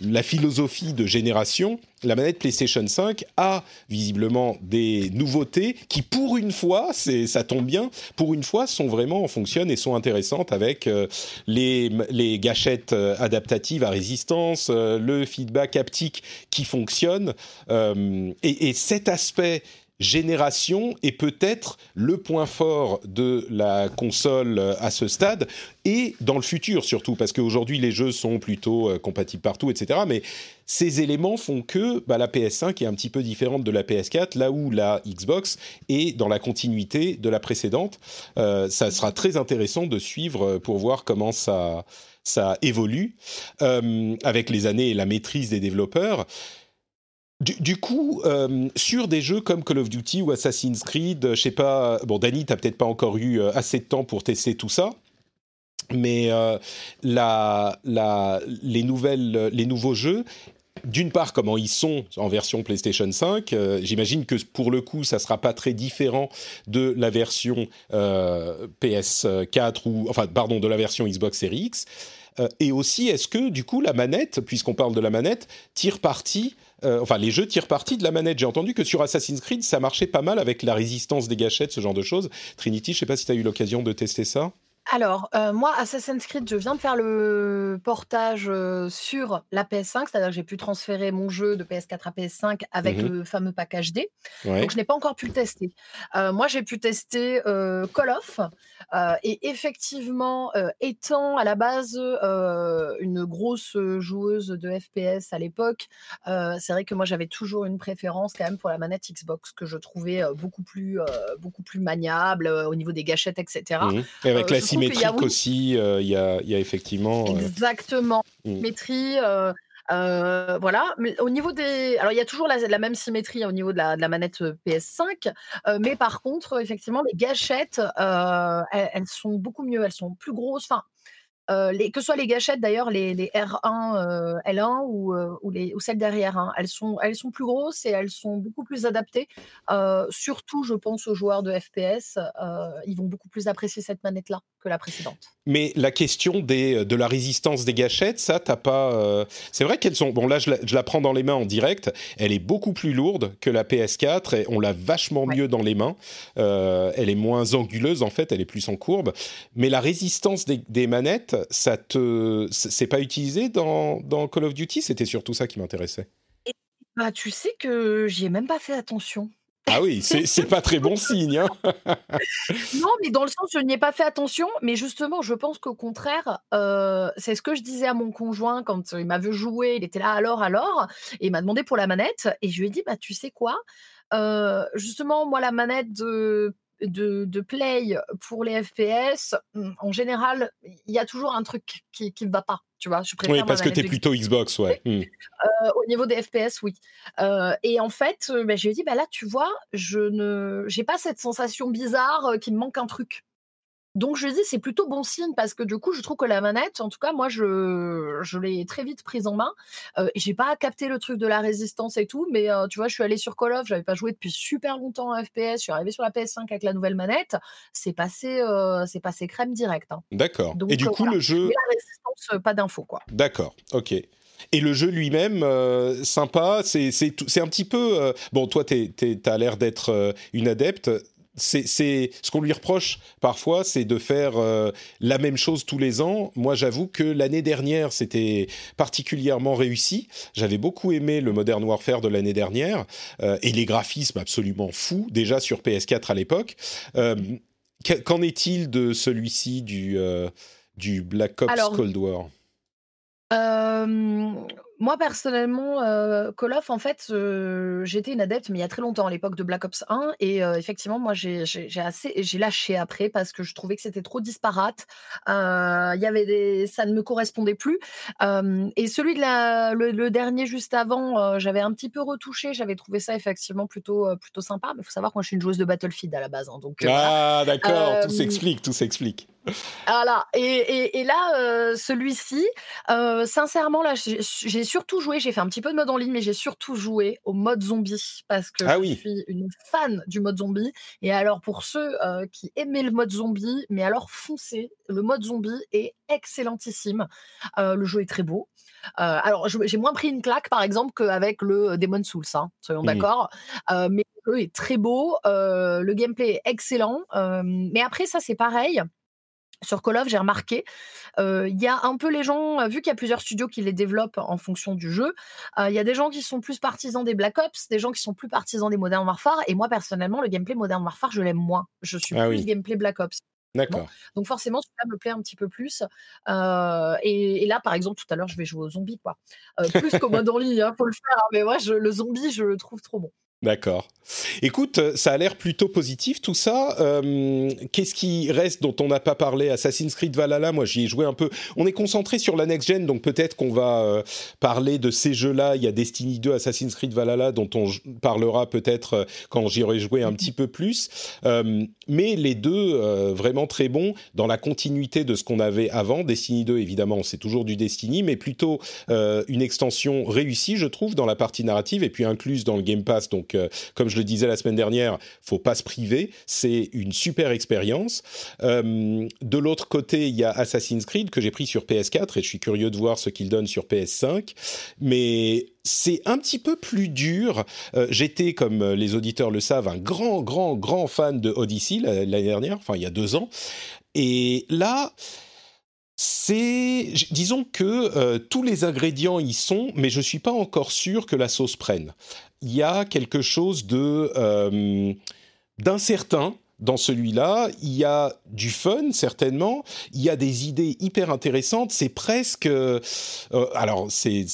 [SPEAKER 1] la philosophie de génération. La manette PlayStation 5 a visiblement des nouveautés qui, pour une fois, ça tombe bien, pour une fois, sont vraiment fonctionnent et sont intéressantes avec euh, les, les gâchettes euh, adaptatives à résistance, euh, le feedback haptique qui fonctionne. et cet aspect génération est peut-être le point fort de la console euh, à ce stade et dans le futur surtout parce qu'aujourd'hui les jeux sont plutôt euh, compatibles partout etc mais ces éléments font que bah, la PS5 est un petit peu différente de la PS4 là où la Xbox est dans la continuité de la précédente. Euh, ça sera très intéressant de suivre pour voir comment ça ça évolue avec les années et la maîtrise des développeurs du, coup, euh, sur des jeux comme Call of Duty ou Assassin's Creed, je sais pas, bon, Danny, t'as peut-être pas encore eu euh, assez de temps pour tester tout ça, mais euh, les nouvelles, les nouveaux jeux d'une part, comment ils sont en version PlayStation 5. J'imagine que pour le coup, ça sera pas très différent de la version PS4 ou enfin pardon de la version Xbox Series X. et aussi, est-ce que du coup la manette, puisqu'on parle de la manette, tire parti euh, enfin les jeux tirent parti de la manette. J'ai entendu que sur Assassin's Creed, ça marchait pas mal avec la résistance des gâchettes, ce genre de choses. Trinity, je sais pas si tu as eu l'occasion de tester ça.
[SPEAKER 3] Alors, euh, moi, Assassin's Creed, je viens de faire le portage, euh, sur la PS5, c'est-à-dire que j'ai pu transférer mon jeu de PS4 à PS5 avec mmh le fameux pack HD, donc je n'ai pas encore pu le tester. Euh, moi, j'ai pu tester, Call of, et effectivement, étant à la base, une grosse, joueuse de FPS à l'époque, c'est vrai que moi, j'avais toujours une préférence quand même pour la manette Xbox que je trouvais, beaucoup plus, beaucoup plus maniable, au niveau des gâchettes etc
[SPEAKER 1] symétrique aussi, euh, il y, a, y, a, effectivement.
[SPEAKER 3] Euh, Exactement. Mm. Symétrie. Euh, voilà. Mais au niveau des, alors il y a toujours la, la même symétrie au niveau de la, de la manette PS5, mais par contre, effectivement, les gâchettes, elles, elles, sont beaucoup mieux, elles sont plus grosses. Enfin, les, que ce soit les gâchettes d'ailleurs, les, les, R1, L1 ou, ou, les, ou celles derrière, hein, elles, sont, elles sont plus grosses et elles sont beaucoup plus adaptées. surtout, je pense aux joueurs de FPS, ils vont beaucoup plus apprécier cette manette-là que la précédente.
[SPEAKER 1] Mais la question des, de la résistance des gâchettes, ça, t'as pas. C'est vrai qu'elles sont. Bon, là, je la, je la, prends dans les mains en direct. Elle est beaucoup plus lourde que la PS4 et on l'a vachement ouais. mieux dans les mains. elle est moins anguleuse en fait, elle est plus en courbe. Mais la résistance des, des manettes, ça te, c'est pas utilisé dans, dans, Call of Duty? C'était surtout ça qui m'intéressait.
[SPEAKER 3] Bah, tu sais que j'y ai même pas fait attention.
[SPEAKER 1] Ah oui, c'est pas très bon signe. Hein
[SPEAKER 3] non, mais dans le sens, je n'y ai pas fait attention. Mais justement, je pense qu'au contraire, euh, c'est ce que je disais à mon conjoint quand il m'a vu jouer. Il était là, alors, alors. Et il m'a demandé pour la manette. Et je lui ai dit, bah, tu sais quoi? Euh, Justement, moi, la manette de de, de, play pour les FPS, mmh, en général, il y a toujours un truc qui ne va pas. Tu vois, je
[SPEAKER 1] préfère oui, parce que tu es plutôt Xbox, ouais. Mmh.
[SPEAKER 3] Euh, au niveau des FPS, oui. Euh, et en fait, bah, je lui ai dit, bah là, tu vois, je ne, j'ai pas cette sensation bizarre qu'il me manque un truc. Donc je dis c'est plutôt bon signe parce que du coup je trouve que la manette, en tout cas moi je, je l'ai très vite prise en main. Euh, j'ai pas capté le truc de la résistance et tout, mais euh, tu vois je suis allée sur Call of, j'avais pas joué depuis super longtemps en FPS, je suis arrivée sur la PS5 avec la nouvelle manette, c'est passé euh, c'est passé crème direct. Hein.
[SPEAKER 1] D'accord. Et du coup voilà. le jeu.
[SPEAKER 3] La résistance, pas d'infos quoi.
[SPEAKER 1] D'accord. Ok. Et le jeu lui-même, euh, sympa, c'est un petit peu... Euh, bon, toi, tu as l'air d'être euh, une adepte c'est ce qu'on lui reproche parfois, c'est de faire euh, la même chose tous les ans. Moi, j'avoue que l'année dernière, c'était particulièrement réussi. J'avais beaucoup aimé le Modern Warfare de l'année dernière euh, et les graphismes absolument fous déjà sur PS4 à l'époque. Euh, Qu'en est-il de celui-ci du du Black Ops Alors, Cold War?
[SPEAKER 3] euh, moi personnellement, euh, Call of, en fait, euh, j'étais une adepte, mais il y a très longtemps, à l'époque de Black Ops 1, et euh, effectivement, moi, j'ai assez, j'ai lâché après parce que je trouvais que c'était trop disparate. Euh, il y avait des, ça ne me correspondait plus. et celui de la, le, le dernier juste avant, j'avais un petit peu retouché. J'avais trouvé ça effectivement plutôt, plutôt sympa. Mais il faut savoir que moi, je suis une joueuse de Battlefield à la base, hein, donc.
[SPEAKER 1] ah, d'accord, tout s'explique, tout s'explique.
[SPEAKER 3] Voilà. Et, et, et là, celui-ci, sincèrement, là, j'ai surtout joué, j'ai fait un petit peu de mode en ligne, mais j'ai surtout joué au mode zombie parce que
[SPEAKER 1] ah
[SPEAKER 3] je
[SPEAKER 1] oui.
[SPEAKER 3] suis une fan du mode zombie. Et alors, pour ceux euh, qui aimaient le mode zombie, mais alors foncez, le mode zombie est excellentissime. Euh, le jeu est très beau. Euh, alors, j'ai moins pris une claque, par exemple, qu'avec le Demon Souls, hein, soyons mmh. d'accord. mais le jeu est très beau, le gameplay est excellent. mais après, ça, c'est pareil sur Call of, j'ai remarqué, il euh, y a un peu les gens, vu qu'il y a plusieurs studios qui les développent en fonction du jeu, il euh, y a des gens qui sont plus partisans des Black Ops, des gens qui sont plus partisans des Modern Warfare, et moi personnellement, le gameplay Modern Warfare, je l'aime moins. Je suis ah plus oui. gameplay Black Ops.
[SPEAKER 1] D'accord. Bon.
[SPEAKER 3] Donc forcément, celui-là me plaît un petit peu plus. Euh, et, et, là, par exemple, tout à l'heure, je vais jouer au zombie, quoi. plus qu'au mode en ligne, hein, faut le faire. Hein, mais moi, je, le zombie, je le trouve trop bon.
[SPEAKER 1] D'accord. Écoute, euh, ça a l'air plutôt positif tout ça. Euh, Qu'est-ce qui reste dont on n'a pas parlé? Assassin's Creed Valhalla, moi j'y ai joué un peu. On est concentré sur la next gen, donc peut-être qu'on va euh, parler de ces jeux-là. Il y a Destiny 2, Assassin's Creed Valhalla, dont on parlera peut-être euh, quand j'y aurai joué un petit peu plus. Mais les deux, vraiment très bons dans la continuité de ce qu'on avait avant. Destiny 2, évidemment, c'est toujours du Destiny, mais plutôt une extension réussie, je trouve, dans la partie narrative et puis incluse dans le Game Pass. Donc, comme je le disais la semaine dernière, faut pas se priver. C'est une super expérience. Euh, de l'autre côté, il y a Assassin's Creed que j'ai pris sur PS4 et je suis curieux de voir ce qu'il donne sur PS5. Mais c'est un petit peu plus dur. Euh, J'étais, comme les auditeurs le savent, un grand, grand, grand fan de Odyssey l'année dernière, enfin il y a deux ans. Et là, c'est, disons que euh, tous les ingrédients y sont, mais je suis pas encore sûr que la sauce prenne. Il y a quelque chose de euh, d'incertain dans celui-là. Il y a du fun certainement. Il y a des idées hyper intéressantes. C'est presque, euh, alors c'est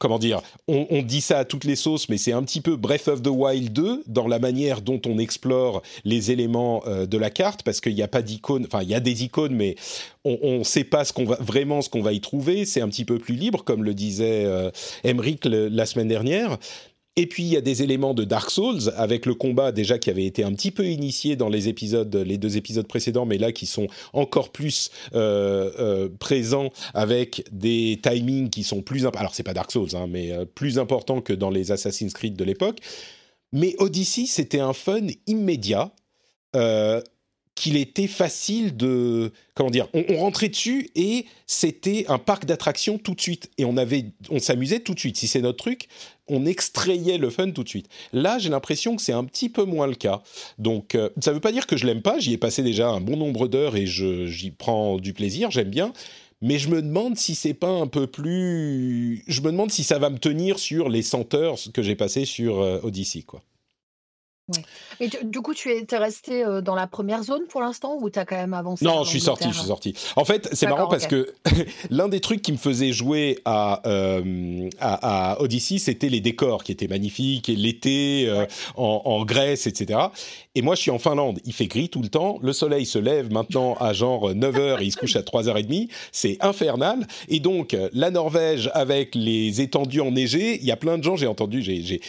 [SPEAKER 1] comment dire, on, on, dit ça à toutes les sauces, mais c'est un petit peu Breath of the Wild 2 dans la manière dont on explore les éléments euh, de la carte, parce qu'il n'y a pas d'icônes, enfin il y a des icônes, mais on ne sait pas ce qu'on va vraiment ce qu'on va y trouver. C'est un petit peu plus libre, comme le disait euh, Emmerich le, la semaine dernière. Et puis il y a des éléments de Dark Souls avec le combat déjà qui avait été un petit peu initié dans les épisodes, les deux épisodes précédents, mais là qui sont encore plus euh, euh, présents avec des timings qui sont plus alors c'est pas Dark Souls hein, mais euh, plus importants que dans les Assassin's Creed de l'époque. Mais Odyssey c'était un fun immédiat. Qu'il était facile de comment dire on, rentrait dessus et c'était un parc d'attractions tout de suite. Et on on s'amusait tout de suite. Si c'est notre truc on extrayait le fun tout de suite. Là j'ai l'impression que c'est un petit peu moins le cas. Donc euh, ça veut pas dire que je l'aime pas. J'y ai passé déjà un bon nombre d'heures et j'y prends du plaisir. J'aime bien. Mais je me demande si c'est pas un peu plus je me demande si ça va me tenir sur les 100 heures que j'ai passé sur euh, Odyssey quoi
[SPEAKER 3] Ouais. Et tu, du coup, tu es, es resté euh, dans la première zone pour l'instant ou tu as quand même avancé
[SPEAKER 1] Non, je suis sorti, je suis sorti. En fait, c'est marrant parce que l'un des trucs qui me faisait jouer à, euh, à, à Odyssey, c'était les décors qui étaient magnifiques et l'été euh, ouais. en, en, Grèce, etc. Et moi, je suis en Finlande. Il fait gris tout le temps. Le soleil se lève maintenant à genre 9h et il se couche à 3h30. C'est infernal. Et donc, la Norvège avec les étendues enneigées, il y a plein de gens, j'ai entendu, j'ai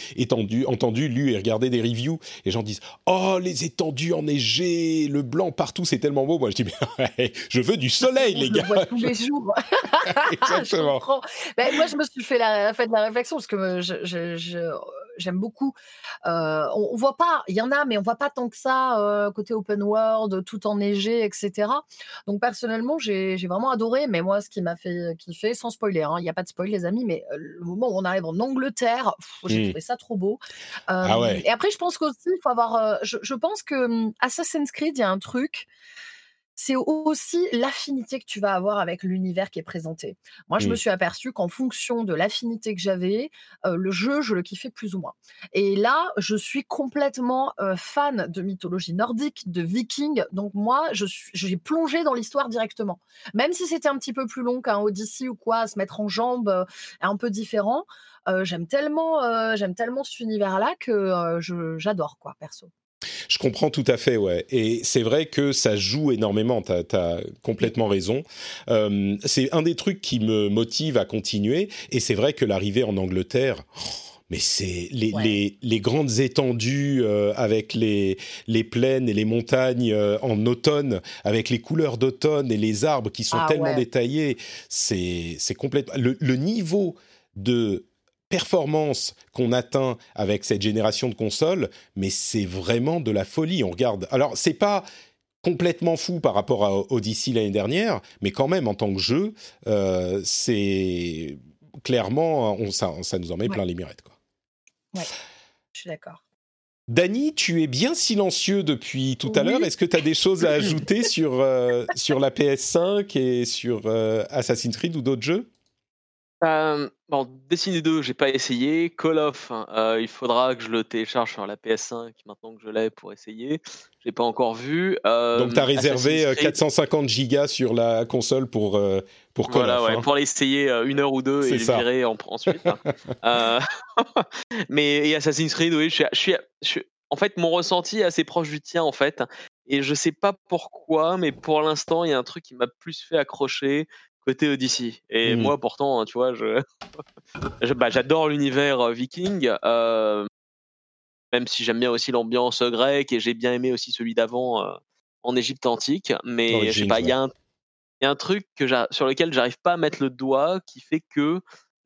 [SPEAKER 1] entendu, lu et regardé des reviews les gens disent oh les étendues enneigées, le blanc partout, c'est tellement beau. Moi je dis mais je veux du soleil les gars.
[SPEAKER 3] Vois tous les jours.
[SPEAKER 1] Exactement.
[SPEAKER 3] je ben, moi je me suis fait la fait de la réflexion parce que je, je, je j'aime beaucoup. Euh, on, on, voit pas, il y en a, mais on voit pas tant que ça euh, côté open world, tout enneigé, etc. Donc personnellement, j'ai vraiment adoré. Mais moi, ce qui m'a fait kiffer, sans spoiler, il hein, n'y a pas de spoil, les amis, mais le moment où on arrive en Angleterre, j'ai mmh. trouvé ça trop beau. Euh,
[SPEAKER 1] ah ouais.
[SPEAKER 3] Et après, je pense qu'aussi, il faut avoir. Je, je, pense que hum, Assassin's Creed, il y a un truc c'est aussi l'affinité que tu vas avoir avec l'univers qui est présenté. Moi, je mmh. me suis aperçu qu'en fonction de l'affinité que j'avais, euh, le jeu, je le kiffais plus ou moins. Et là, je suis complètement euh, fan de mythologie nordique, de vikings. Donc moi, j'ai plongé dans l'histoire directement. Même si c'était un petit peu plus long qu'un Odyssey ou quoi, à se mettre en jambes, euh, un peu différent. j'aime tellement, j'aime tellement cet univers-là que j'adore, quoi, perso.
[SPEAKER 1] Je comprends tout à fait, ouais. Et c'est vrai que ça joue énormément, tu as, complètement raison. Euh, c'est un des trucs qui me motive à continuer. Et c'est vrai que l'arrivée en Angleterre... mais c'est les, ouais. les, les, grandes étendues euh, avec les, les plaines et les montagnes euh, en automne, avec les couleurs d'automne et les arbres qui sont ah, tellement ouais. détaillés, c'est complètement... Le, le niveau de performance qu'on atteint avec cette génération de consoles, mais c'est vraiment de la folie. On regarde. Alors, c'est pas complètement fou par rapport à Odyssey l'année dernière, mais quand même en tant que jeu, euh, c'est clairement on, ça, ça, nous en met ouais. plein les mirettes. Quoi.
[SPEAKER 3] Ouais, je suis d'accord.
[SPEAKER 1] Dany, tu es bien silencieux depuis tout à l'heure. Est-ce que tu as des choses à ajouter sur, euh, sur la PS5 et sur euh, Assassin's Creed ou d'autres jeux?
[SPEAKER 2] Euh, bon, Destiny 2, j'ai pas essayé. Call of, hein, euh, il faudra que je le télécharge sur la PS5 maintenant que je l'ai pour essayer. Je l'ai pas encore vu.
[SPEAKER 1] Euh, Donc, tu as réservé 450 gigas sur la console pour, pour Call
[SPEAKER 2] voilà,
[SPEAKER 1] of.
[SPEAKER 2] Ouais,
[SPEAKER 1] hein.
[SPEAKER 2] pour l'essayer une heure ou deux et le virer en, ensuite. Hein. mais et Assassin's Creed, oui, je suis, je suis, en fait, mon ressenti est assez proche du tien, en fait. Et je sais pas pourquoi, mais pour l'instant, il y a un truc qui m'a plus fait accrocher côté Odyssey. Et
[SPEAKER 1] Mmh.
[SPEAKER 2] moi, pourtant, hein, tu vois, je, bah, j'adore l'univers euh, viking, euh, même si j'aime bien aussi l'ambiance grecque et j'ai bien aimé aussi celui d'avant euh, en Égypte antique. Mais je sais
[SPEAKER 1] Origins,
[SPEAKER 2] pas, il y, a
[SPEAKER 1] ouais.
[SPEAKER 2] un- il y a un truc que sur lequel j'arrive pas à mettre le doigt qui fait que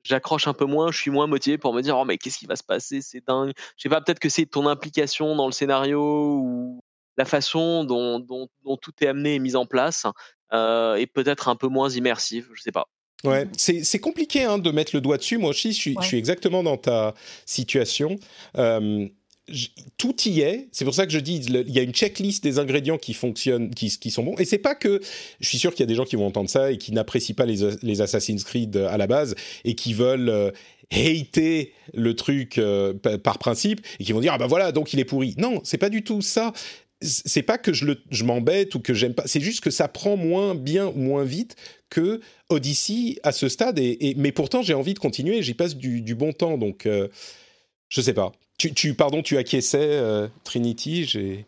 [SPEAKER 2] j'accroche un peu moins, je suis moins motivé pour me dire oh mais qu'est-ce qui va se passer, c'est dingue. Je sais pas, peut-être que c'est ton implication dans le scénario ou la façon dont, dont, dont tout est amené et mis en place euh, est peut-être un peu moins immersive, je sais pas.
[SPEAKER 1] Ouais, c'est c'est compliqué hein, de mettre le doigt dessus. Moi aussi, je suis, je
[SPEAKER 3] Ouais.
[SPEAKER 1] suis exactement dans ta situation. Euh, tout y est. C'est pour ça que je dis, le- il y a une checklist des ingrédients qui fonctionnent, qui, qui sont bons. Et c'est pas que, je suis sûr qu'il y a des gens qui vont entendre ça et qui n'apprécient pas les, les Assassin's Creed à la base et qui veulent euh, hater le truc euh, pa- par principe et qui vont dire ah bah voilà donc il est pourri. Non, c'est pas du tout ça. C'est pas que je, le, je m'embête ou que j'aime pas. C'est juste que ça prend moins bien ou moins vite que Odyssey à ce stade. Et, et- mais pourtant j'ai envie de continuer. J'y passe du, du bon temps donc euh, je sais pas. Tu, tu pardon tu acquiesçais euh, Trinity. J'ai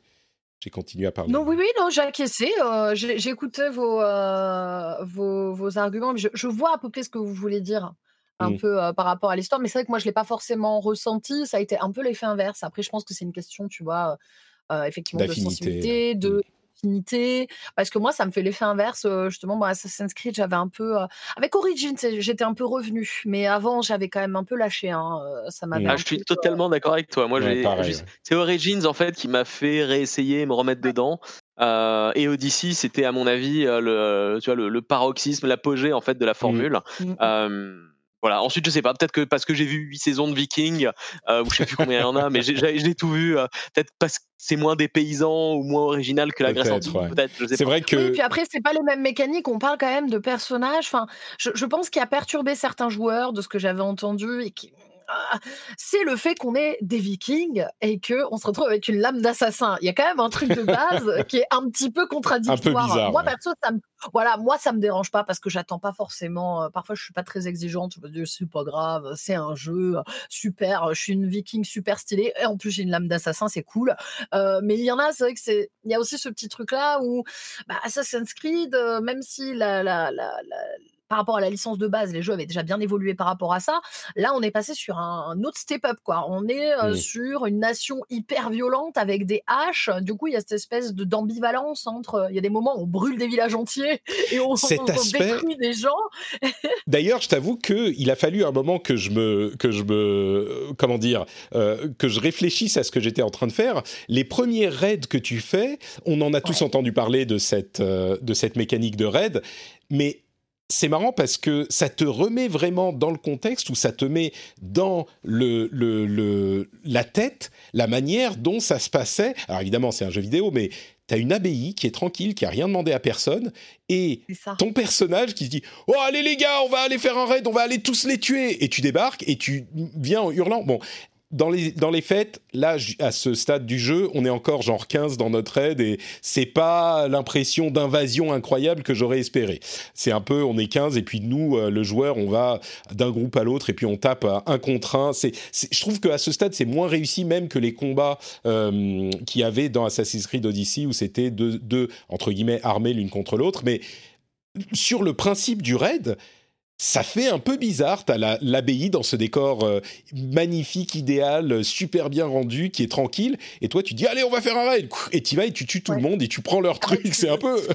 [SPEAKER 1] j'ai continué à parler.
[SPEAKER 3] Non, oui, oui, non, j'ai acquiescé. euh, écouté vos, euh, vos, vos arguments. Je, je vois à peu près ce que vous voulez dire un
[SPEAKER 1] Mm.
[SPEAKER 3] peu euh, par rapport à l'histoire. Mais c'est vrai que moi, je ne l'ai pas forcément ressenti. Ça a été un peu l'effet inverse. Après, je pense que c'est une question, tu vois, euh, effectivement, de sensibilité,
[SPEAKER 1] Mm.
[SPEAKER 3] de affinité. Parce que moi, ça me fait l'effet inverse. euh, justement, moi, Assassin's Creed, j'avais un peu. euh, avec Origins, j'étais un peu revenu. Mais avant, j'avais quand même un peu lâché. hein, euh, ça m'avait
[SPEAKER 1] Mm.
[SPEAKER 2] Ah, je suis
[SPEAKER 3] peu,
[SPEAKER 2] totalement d'accord avec toi. Moi,
[SPEAKER 1] Ouais,
[SPEAKER 2] c'est Origins en fait qui m'a fait réessayer, me remettre dedans. Euh, et Odyssey, c'était à mon avis euh, le, tu vois, le, le paroxysme, l'apogée en fait de la formule.
[SPEAKER 3] Mm.
[SPEAKER 2] Euh, voilà. Ensuite, je sais pas, peut-être que parce que j'ai vu huit saisons de Vikings, euh, ou je sais plus combien il y en a, mais j'ai tout vu. euh, peut-être parce que c'est moins dépaysant ou moins original que la Grèce antique.
[SPEAKER 1] ouais.
[SPEAKER 2] Peut-être, je sais
[SPEAKER 1] C'est
[SPEAKER 2] pas.
[SPEAKER 1] vrai que
[SPEAKER 3] Oui, puis après, c'est pas les mêmes mécaniques. On parle quand même de personnages. Enfin, je, je pense qu'il a perturbé certains joueurs de ce que j'avais entendu et qui. C'est le fait qu'on est des Vikings et que on se retrouve avec une lame d'assassin. Il y a quand même un truc de base qui est un petit peu contradictoire.
[SPEAKER 1] bizarre,
[SPEAKER 3] moi
[SPEAKER 1] ouais.
[SPEAKER 3] perso, ça me, voilà, moi ça me dérange pas parce que j'attends pas forcément. euh, parfois, je suis pas très exigeante. Je me dis c'est pas grave, c'est un jeu super. Je suis une Viking super stylée et en plus j'ai une lame d'assassin, c'est cool. Euh, mais il y en a, c'est vrai que c'est. Il y a aussi ce petit truc là où bah, Assassin's Creed, euh, même si la, la, la, la- par rapport à la licence de base, les jeux avaient déjà bien évolué par rapport à ça. Là, on est passé sur un, un autre step-up, quoi. On est euh, sur une nation hyper violente avec des haches. Du coup, il y a cette espèce de d'ambivalence entre. Il y a des moments où on brûle des villages entiers et on,
[SPEAKER 1] Cet
[SPEAKER 3] on
[SPEAKER 1] aspect-
[SPEAKER 3] détruit des gens.
[SPEAKER 1] D'ailleurs, je t'avoue que il a fallu un moment que je me, que je me, euh, comment dire, euh, que je réfléchisse à ce que j'étais en train de faire. Les premiers raids que tu fais, on en a tous entendu parler de cette, euh, de cette mécanique de raid, mais c'est marrant parce que ça te remet vraiment dans le contexte ou ça te met dans le, le, le- la tête la manière dont ça se passait. Alors évidemment, c'est un jeu vidéo, mais tu as une abbaye qui est tranquille, qui a rien demandé à personne, et ton personnage qui se dit Oh, allez les gars, on va aller faire un raid, on va aller tous les tuer. Et tu débarques et tu viens en hurlant. Bon, dans les, dans les fêtes, là, à ce stade du jeu, on est encore genre 15 dans notre raid et c'est pas l'impression d'invasion incroyable que j'aurais espéré. C'est un peu, on est 15 et puis nous, euh, le joueur, on va d'un groupe à l'autre et puis on tape un contre un. C'est- je trouve qu'à ce stade, c'est moins réussi même que les combats euh, qu'il y avait dans Assassin's Creed Odyssey où c'était deux, deux, entre guillemets, armés l'une contre l'autre. Mais sur le principe du raid, ça fait un peu bizarre. T'as la- l'abbaye dans ce décor euh, magnifique, idéal, euh, super bien rendu, qui est tranquille. Et toi, tu dis, allez, on va faire un raid. Et tu vas et tu tues tout le monde et tu prends leur truc.
[SPEAKER 3] tu-
[SPEAKER 1] C'est un peu.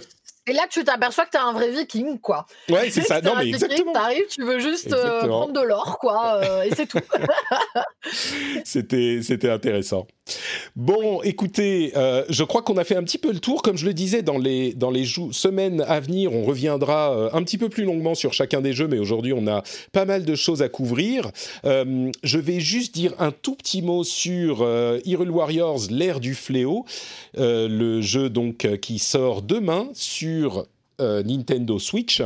[SPEAKER 3] Et là, tu t'aperçois que t'es un vrai Viking, quoi.
[SPEAKER 1] Ouais, c'est ça. Non, mais exactement.
[SPEAKER 3] T'arrives, tu veux juste euh, prendre de l'or, quoi, euh, et c'est tout.
[SPEAKER 1] C'était, c'était intéressant. Bon, écoutez, euh, je crois qu'on a fait un petit peu le tour. Comme je le disais, dans les, dans les semaines à venir, on reviendra euh, un petit peu plus longuement sur chacun des jeux, mais aujourd'hui, on a pas mal de choses à couvrir. Euh, je vais juste dire un tout petit mot sur Hyrule Warriors, l'ère du fléau, le jeu donc qui sort demain sur Nintendo Switch.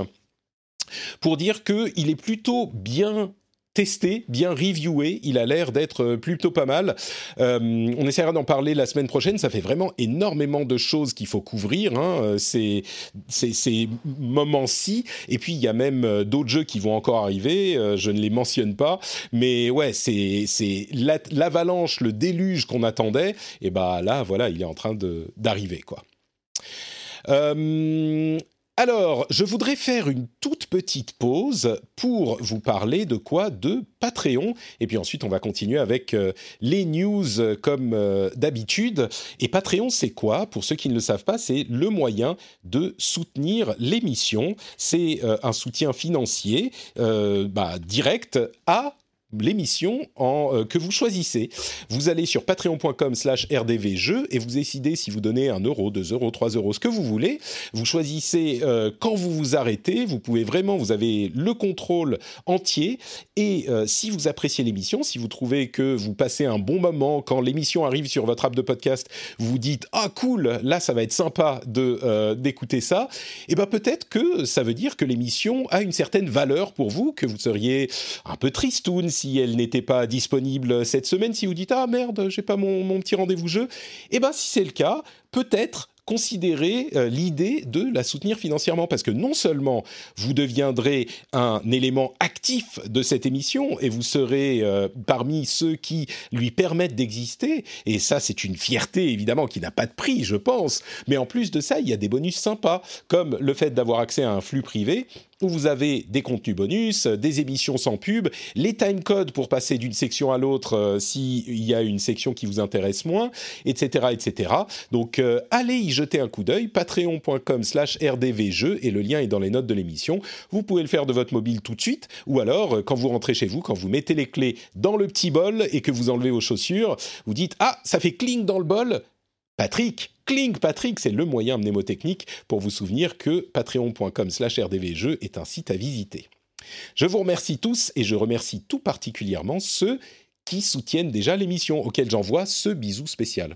[SPEAKER 1] pour dire qu'il est plutôt bien testé, bien reviewé. Il a l'air d'être euh, plutôt pas mal. Euh, on essaiera d'en parler la semaine prochaine. Ça fait vraiment énormément de choses qu'il faut couvrir. Hein, euh, ces, ces, moments-ci. Et puis il y a même d'autres jeux qui vont encore arriver. je ne les mentionne pas, mais ouais, c'est l'avalanche, le déluge qu'on attendait. Et bah là, voilà, il est en train d'arriver quoi. Alors, je voudrais faire une toute petite pause pour vous parler de quoi? De Patreon. Et puis ensuite, on va continuer avec euh, les news euh, comme euh, d'habitude. Et Patreon, c'est quoi? Pour ceux qui ne le savent pas, c'est le moyen de soutenir l'émission. C'est un soutien financier bah, direct à l'émission en, euh, que vous choisissez. Vous allez sur patreon.com slash rdvjeux et vous décidez si vous donnez 1 euro, 2 euros, 3 euros, ce que vous voulez. Vous choisissez euh, quand vous vous arrêtez. Vous pouvez vraiment, vous avez le contrôle entier. Et euh, si vous appréciez l'émission, si vous trouvez que vous passez un bon moment quand l'émission arrive sur votre app de podcast, vous vous dites ah cool, là ça va être sympa de d'écouter ça. Et eh ben peut-être que ça veut dire que l'émission a une certaine valeur pour vous, que vous seriez un peu tristoun si elle n'était pas disponible cette semaine, si vous dites ah merde, j'ai pas mon, mon petit rendez-vous jeu, eh ben si c'est le cas, peut-être considérer euh, l'idée de la soutenir financièrement. Parce que non seulement vous deviendrez un élément actif de cette émission et vous serez euh, parmi ceux qui lui permettent d'exister et ça c'est une fierté évidemment qui n'a pas de prix je pense. Mais en plus de ça il y a des bonus sympas comme le fait d'avoir accès à un flux privé où vous avez des contenus bonus, des émissions sans pub, les timecodes pour passer d'une section à l'autre euh, s'il y a une section qui vous intéresse moins, etc. etc. Donc euh, allez y jeter un coup d'œil, patreon.com slash rdvjeux, et le lien est dans les notes de l'émission. Vous pouvez le faire de votre mobile tout de suite, ou alors euh, quand vous rentrez chez vous, quand vous mettez les clés dans le petit bol et que vous enlevez vos chaussures, vous dites « Ah, ça fait cling dans le bol !» Patrick, Cling Patrick, c'est le moyen mnémotechnique pour vous souvenir que patreon.com slash rdvjeux est un site à visiter. Je vous remercie tous et je remercie tout particulièrement ceux qui soutiennent déjà l'émission, auxquels j'envoie ce bisou spécial.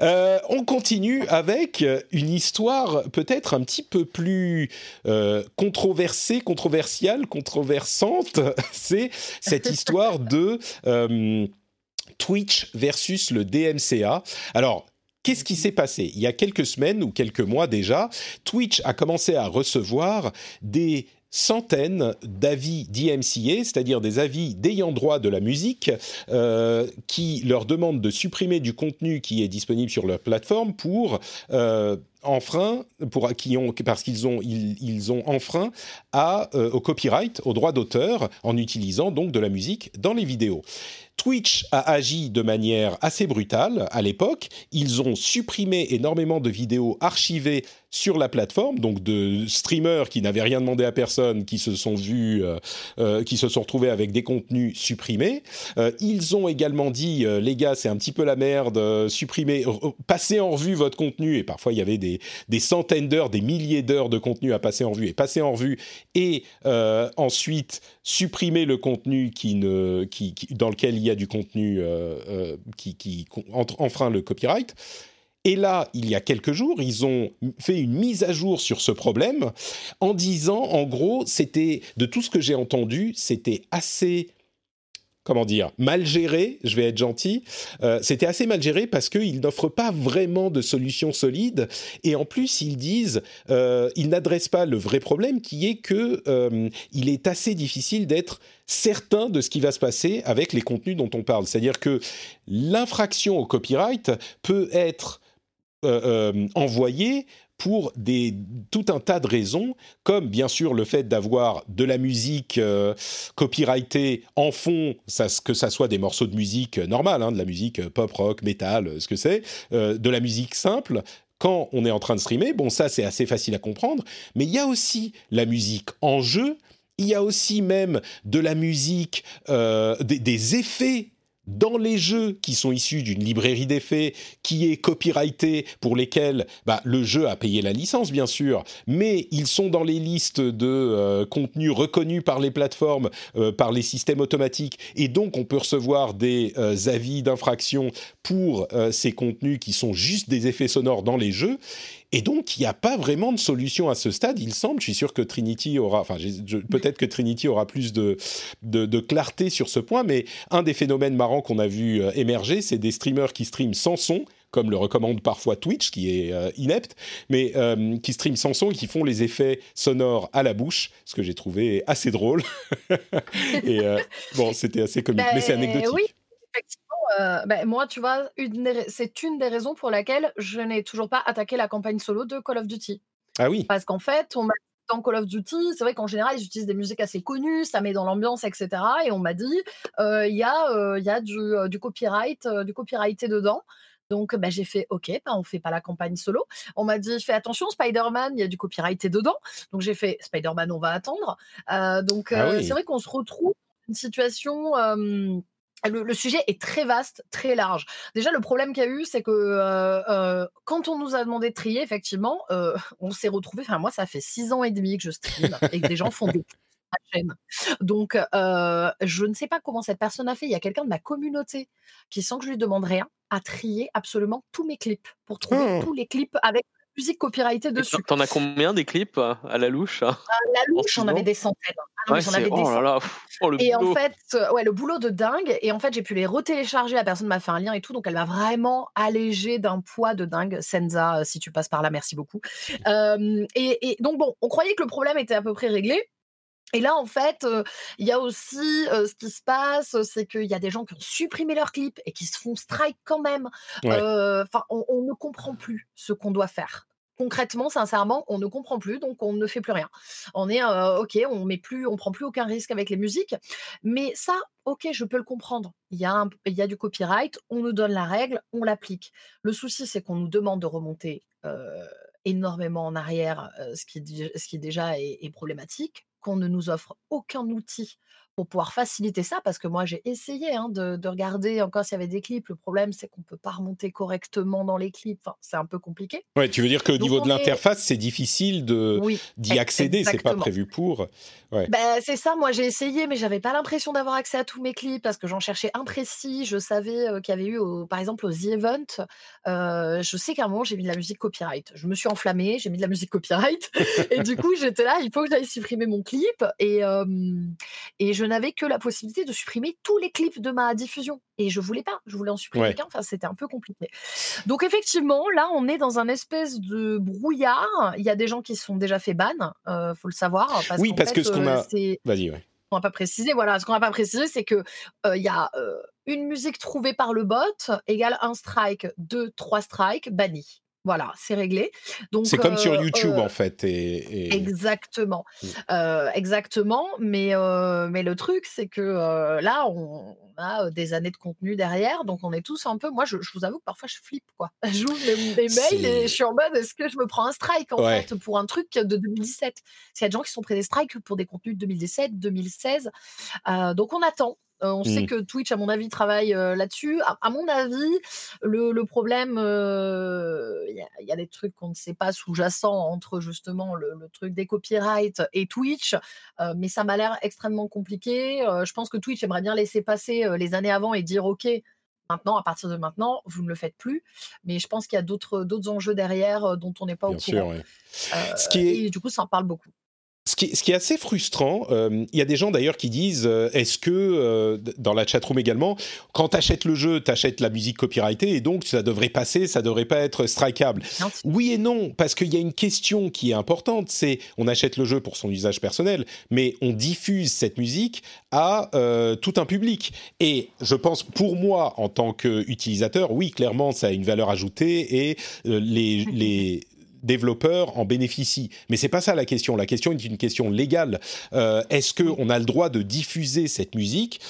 [SPEAKER 1] Euh, on continue avec une histoire peut-être un petit peu plus euh, controversée, controversiale, controversante. C'est cette histoire de euh, Twitch versus le DMCA. Alors, Qu'est-ce qui s'est passé? Il y a quelques semaines ou quelques mois déjà, Twitch a commencé à recevoir des centaines d'avis d'IMCA, c'est-à-dire des avis d'ayant droit de la musique, euh, qui leur demandent de supprimer du contenu qui est disponible sur leur plateforme pour euh, enfreint, pour, qui ont, parce qu'ils ont, ils, ont enfreint euh, au copyright, au droit d'auteur, en utilisant donc de la musique dans les vidéos. Twitch a agi de manière assez brutale à l'époque. Ils ont supprimé énormément de vidéos archivées sur la plateforme, donc de streamers qui n'avaient rien demandé à personne, qui se sont vus, euh, euh, qui se sont retrouvés avec des contenus supprimés. Euh, ils ont également dit, les gars, c'est un petit peu la merde, supprimez, passez en revue votre contenu. Et parfois, il y avait des, des centaines d'heures, des milliers d'heures de contenu à passer en revue et passer en revue. Et ensuite, supprimer le contenu qui ne, qui, dans lequel il y a du contenu qui, qui enfreint le copyright. Et là, il y a quelques jours, ils ont fait une mise à jour sur ce problème en disant, en gros, c'était, de tout ce que j'ai entendu, c'était assez comment dire, mal géré, je vais être gentil, euh, c'était assez mal géré parce qu'ils n'offrent pas vraiment de solution solide et en plus ils disent, euh, ils n'adressent pas le vrai problème qui est que euh, il est assez difficile d'être certain de ce qui va se passer avec les contenus dont on parle. C'est-à-dire que l'infraction au copyright peut être envoyés pour des, tout un tas de raisons, comme bien sûr le fait d'avoir de la musique euh, copyrightée en fond, ça, que ça soit des morceaux de musique normale, hein, de la musique pop, rock, metal, ce que c'est, euh, de la musique simple, quand on est en train de streamer, bon ça c'est assez facile à comprendre, mais il y a aussi la musique en jeu, il y a aussi même de la musique, euh, des, effets dans les jeux qui sont issus d'une librairie d'effets qui est copyrightée pour lesquels bah, le jeu a payé la licence bien sûr, mais ils sont dans les listes de euh, contenus reconnus par les plateformes, euh, par les systèmes automatiques, et donc on peut recevoir des euh, avis d'infraction pour ces contenus qui sont juste des effets sonores dans les jeux. Et donc, il n'y a pas vraiment de solution à ce stade, il semble. Je suis sûr que Trinity aura, enfin, peut-être que Trinity aura plus de, de, clarté sur ce point, mais un des phénomènes marrants qu'on a vu euh, émerger, c'est des streamers qui streament sans son, comme le recommande parfois Twitch, qui est euh, inepte, mais euh, qui streament sans son et qui font les effets sonores à la bouche, ce que j'ai trouvé assez drôle. et bon, c'était assez comique, mais c'est ben, anecdotique.
[SPEAKER 3] Oui, euh, ben, moi, tu vois, c'est une des raisons pour laquelle je n'ai toujours pas attaqué la campagne solo de Call of Duty.
[SPEAKER 1] Ah oui.
[SPEAKER 3] Parce qu'en fait, on m'a dans Call of Duty, c'est vrai qu'en général, ils utilisent des musiques assez connues, ça met dans l'ambiance, etc. Et on m'a dit, euh, il y a, euh, y a du, du copyright, du copyrighté dedans. Donc, ben, j'ai fait OK, ben, on fait pas la campagne solo. On m'a dit fais attention, Spider-Man, il y a du copyrighté dedans. Donc, j'ai fait Spider-Man, on va attendre. donc, ah c'est vrai qu'on se retrouve dans une situation le, sujet est très vaste, très large. Déjà, le problème qu'il y a eu, c'est que euh, euh, quand on nous a demandé de trier, effectivement, euh, on s'est retrouvé. Enfin, moi, ça fait six ans et demi que je stream et que des gens font des chaîne. Donc, je ne sais pas comment cette personne a fait. Il y a quelqu'un de ma communauté qui, sans que je lui demande rien, a trié absolument tous mes clips pour trouver mmh. tous les clips avec musique copyrightée dessus.
[SPEAKER 2] T'en as combien des clips euh, à la louche
[SPEAKER 3] À la louche, j'en avais des centaines. Ah j'en avais des oh là là. Oh, le et en fait, euh, ouais, le boulot de dingue. Et en fait, j'ai pu les retélécharger. La personne m'a fait un lien et tout, donc elle m'a vraiment allégé d'un poids de dingue. Senza, euh, si tu passes par là, merci beaucoup. et, donc bon, on croyait que le problème était à peu près réglé. Et là, en fait, il y a aussi ce qui se passe, c'est qu'il y a des gens qui ont supprimé leurs clips et qui se font strike quand même. Enfin, on, ne comprend plus ce qu'on doit faire concrètement, sincèrement, on ne comprend plus, donc on ne fait plus rien. On est ok, on met plus, on prend plus aucun risque avec les musiques, mais ça, ok, je peux le comprendre. Il y a, il y a du copyright, on nous donne la règle, on l'applique. Le souci, c'est qu'on nous demande de remonter énormément en arrière, ce, qui, ce qui déjà est problématique qu'on ne nous offre aucun outil pour pouvoir faciliter ça, parce que moi j'ai essayé hein, de, regarder encore s'il y avait des clips. Le problème, c'est qu'on ne peut pas remonter correctement dans les clips. Enfin, c'est un peu compliqué.
[SPEAKER 1] Ouais, tu veux dire qu'au niveau de l'interface, c'est difficile de d'y accéder. C'est pas prévu pour. Ouais.
[SPEAKER 3] Ben, c'est ça. Moi, j'ai essayé, mais j'avais pas l'impression d'avoir accès à tous mes clips parce que j'en cherchais imprécis. Je savais euh, qu'il y avait eu, par exemple, aux The Event. Euh, je sais qu'à un moment, j'ai mis de la musique copyright. Je me suis enflammée, j'ai mis de la musique copyright, et du coup, j'étais là. Il faut que j'aille supprimer mon clip, et euh, et je je n'avais que la possibilité de supprimer tous les clips de ma diffusion. Et je voulais pas, je voulais en supprimer qu'un, enfin c'était un peu compliqué. Donc effectivement, là on est dans un espèce de brouillard. Il y a des gens qui sont déjà fait ban, euh, faut le savoir.
[SPEAKER 1] Parce oui, parce que ce qu'on euh, a... Vas-y, ouais.
[SPEAKER 3] On n'a pas précisé, voilà, ce qu'on n'a pas précisé, c'est que euh, il y a une musique trouvée par le bot égale un strike, deux, trois strikes, banni. Voilà, c'est réglé.
[SPEAKER 1] Donc c'est comme sur YouTube en fait. Et,
[SPEAKER 3] Exactement, mmh. exactement. Mais mais le truc c'est que là on, a des années de contenu derrière, donc on est tous un peu. Moi, je, vous avoue que parfois je flippe quoi. J'ouvre mes, mails et je suis en mode est-ce que je me prends un strike en fait pour un truc de 2017 Parce qu'il y a des gens qui sont pris des strikes pour des contenus de 2017, 2016. donc on attend. Euh, on sait mmh. que Twitch, à mon avis, travaille euh, là-dessus. À, mon avis, le, problème, euh, il y, a des trucs qu'on ne sait pas sous-jacents entre justement le, truc des copyrights et Twitch, mais ça m'a l'air extrêmement compliqué. je pense que Twitch aimerait bien laisser passer les années avant et dire OK. Maintenant, à partir de maintenant, vous ne le faites plus. Mais je pense qu'il y a d'autres, enjeux derrière dont on n'est pas au courant.
[SPEAKER 1] Ce qui est...
[SPEAKER 3] Et du coup, ça en parle beaucoup
[SPEAKER 1] qui, ce qui est assez frustrant, il y a des gens d'ailleurs qui disent, est-ce que dans la chatroom également, quand tu achètes le jeu, tu achètes la musique copyrightée et donc ça devrait passer, ça devrait pas être strikeable. Oui et non, parce qu'il y a une question qui est importante, c'est on achète le jeu pour son usage personnel, mais on diffuse cette musique à tout un public. Et je pense, pour moi, en tant qu'utilisateur, oui, clairement, ça a une valeur ajoutée et les, les développeurs en bénéficient. Mais c'est pas ça la question. La question est une question légale. Euh, est-ce que on a le droit de diffuser cette musique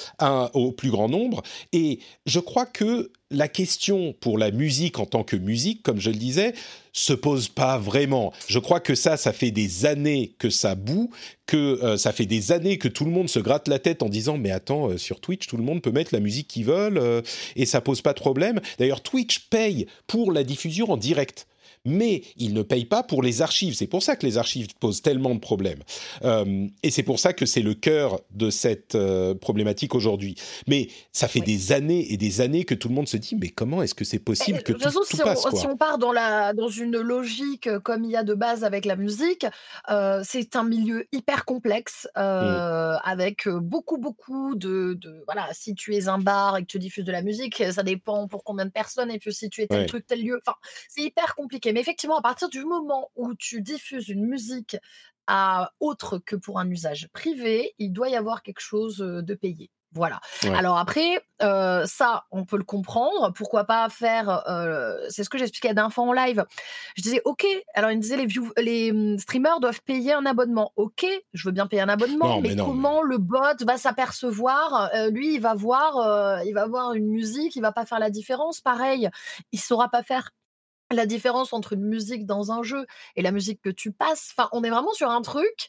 [SPEAKER 1] au plus grand nombre? Et je crois que la question pour la musique en tant que musique, comme je le disais, se pose pas vraiment. Je crois que ça, ça fait des années que ça boue, que euh, ça fait des années que tout le monde se gratte la tête en disant mais attends euh, sur Twitch tout le monde peut mettre la musique qu'ils veulent et ça pose pas de problème. D'ailleurs Twitch paye pour la diffusion en direct mais ils ne payent pas pour les archives. C'est pour ça que les archives posent tellement de problèmes. Euh, et c'est pour ça que c'est le cœur de cette euh, problématique aujourd'hui. Mais ça fait des années et des années que tout le monde se dit, mais comment est-ce que c'est possible eh, que tout, façon, tout
[SPEAKER 3] si
[SPEAKER 1] passe
[SPEAKER 3] on, Si on part dans, la, dans une logique euh, comme il y a de base avec la musique, c'est un milieu hyper complexe, mmh. avec beaucoup, beaucoup de, de, Voilà, si tu es un bar et que tu diffuses de la musique, ça dépend pour combien de personnes, et puis si tu es tel truc, tel lieu. Enfin, c'est hyper compliqué. Mais effectivement, à partir du moment où tu diffuses une musique à autre que pour un usage privé, il doit y avoir quelque chose de payé. Voilà. Alors après, ça, on peut le comprendre. Pourquoi pas faire C'est ce que j'expliquais à d'infos en live. Je disais, ok. Alors il me disait les, les mmh, streamers doivent payer un abonnement. Ok, je veux bien payer un abonnement, mais, comment le bot va s'apercevoir Lui, il va voir, il va voir une musique, il va pas faire la différence. Pareil, il saura pas faire la différence entre une musique dans un jeu et la musique que tu passes. Enfin, on est vraiment sur un truc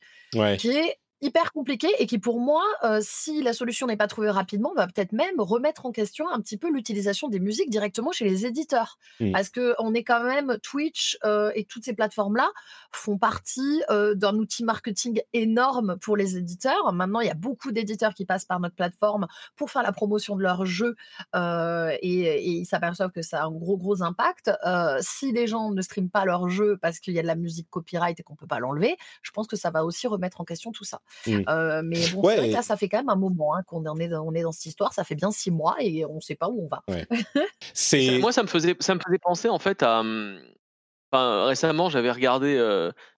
[SPEAKER 3] qui est hyper compliqué et qui, pour moi, euh, si la solution n'est pas trouvée rapidement, va peut-être même remettre en question un petit peu l'utilisation des musiques directement chez les éditeurs. Mmh. Parce que on est quand même Twitch euh, et toutes ces plateformes-là font partie euh, d'un outil marketing énorme pour les éditeurs. Maintenant, il y a beaucoup d'éditeurs qui passent par notre plateforme pour faire la promotion de leurs jeux et, et, ils s'aperçoivent que ça a un gros gros impact. si les gens ne streament pas leurs jeux parce qu'il y a de la musique copyright et qu'on peut pas l'enlever, je pense que ça va aussi remettre en question tout ça. Mmh. mais bon, c'est vrai que là, ça fait quand même un moment hein, qu'on est, dans, on est dans cette histoire. Ça fait bien six mois et on ne sait pas où on va.
[SPEAKER 2] Moi, ça me, faisait, ça me faisait penser en fait à. Mmh, enfin, récemment, j'avais regardé.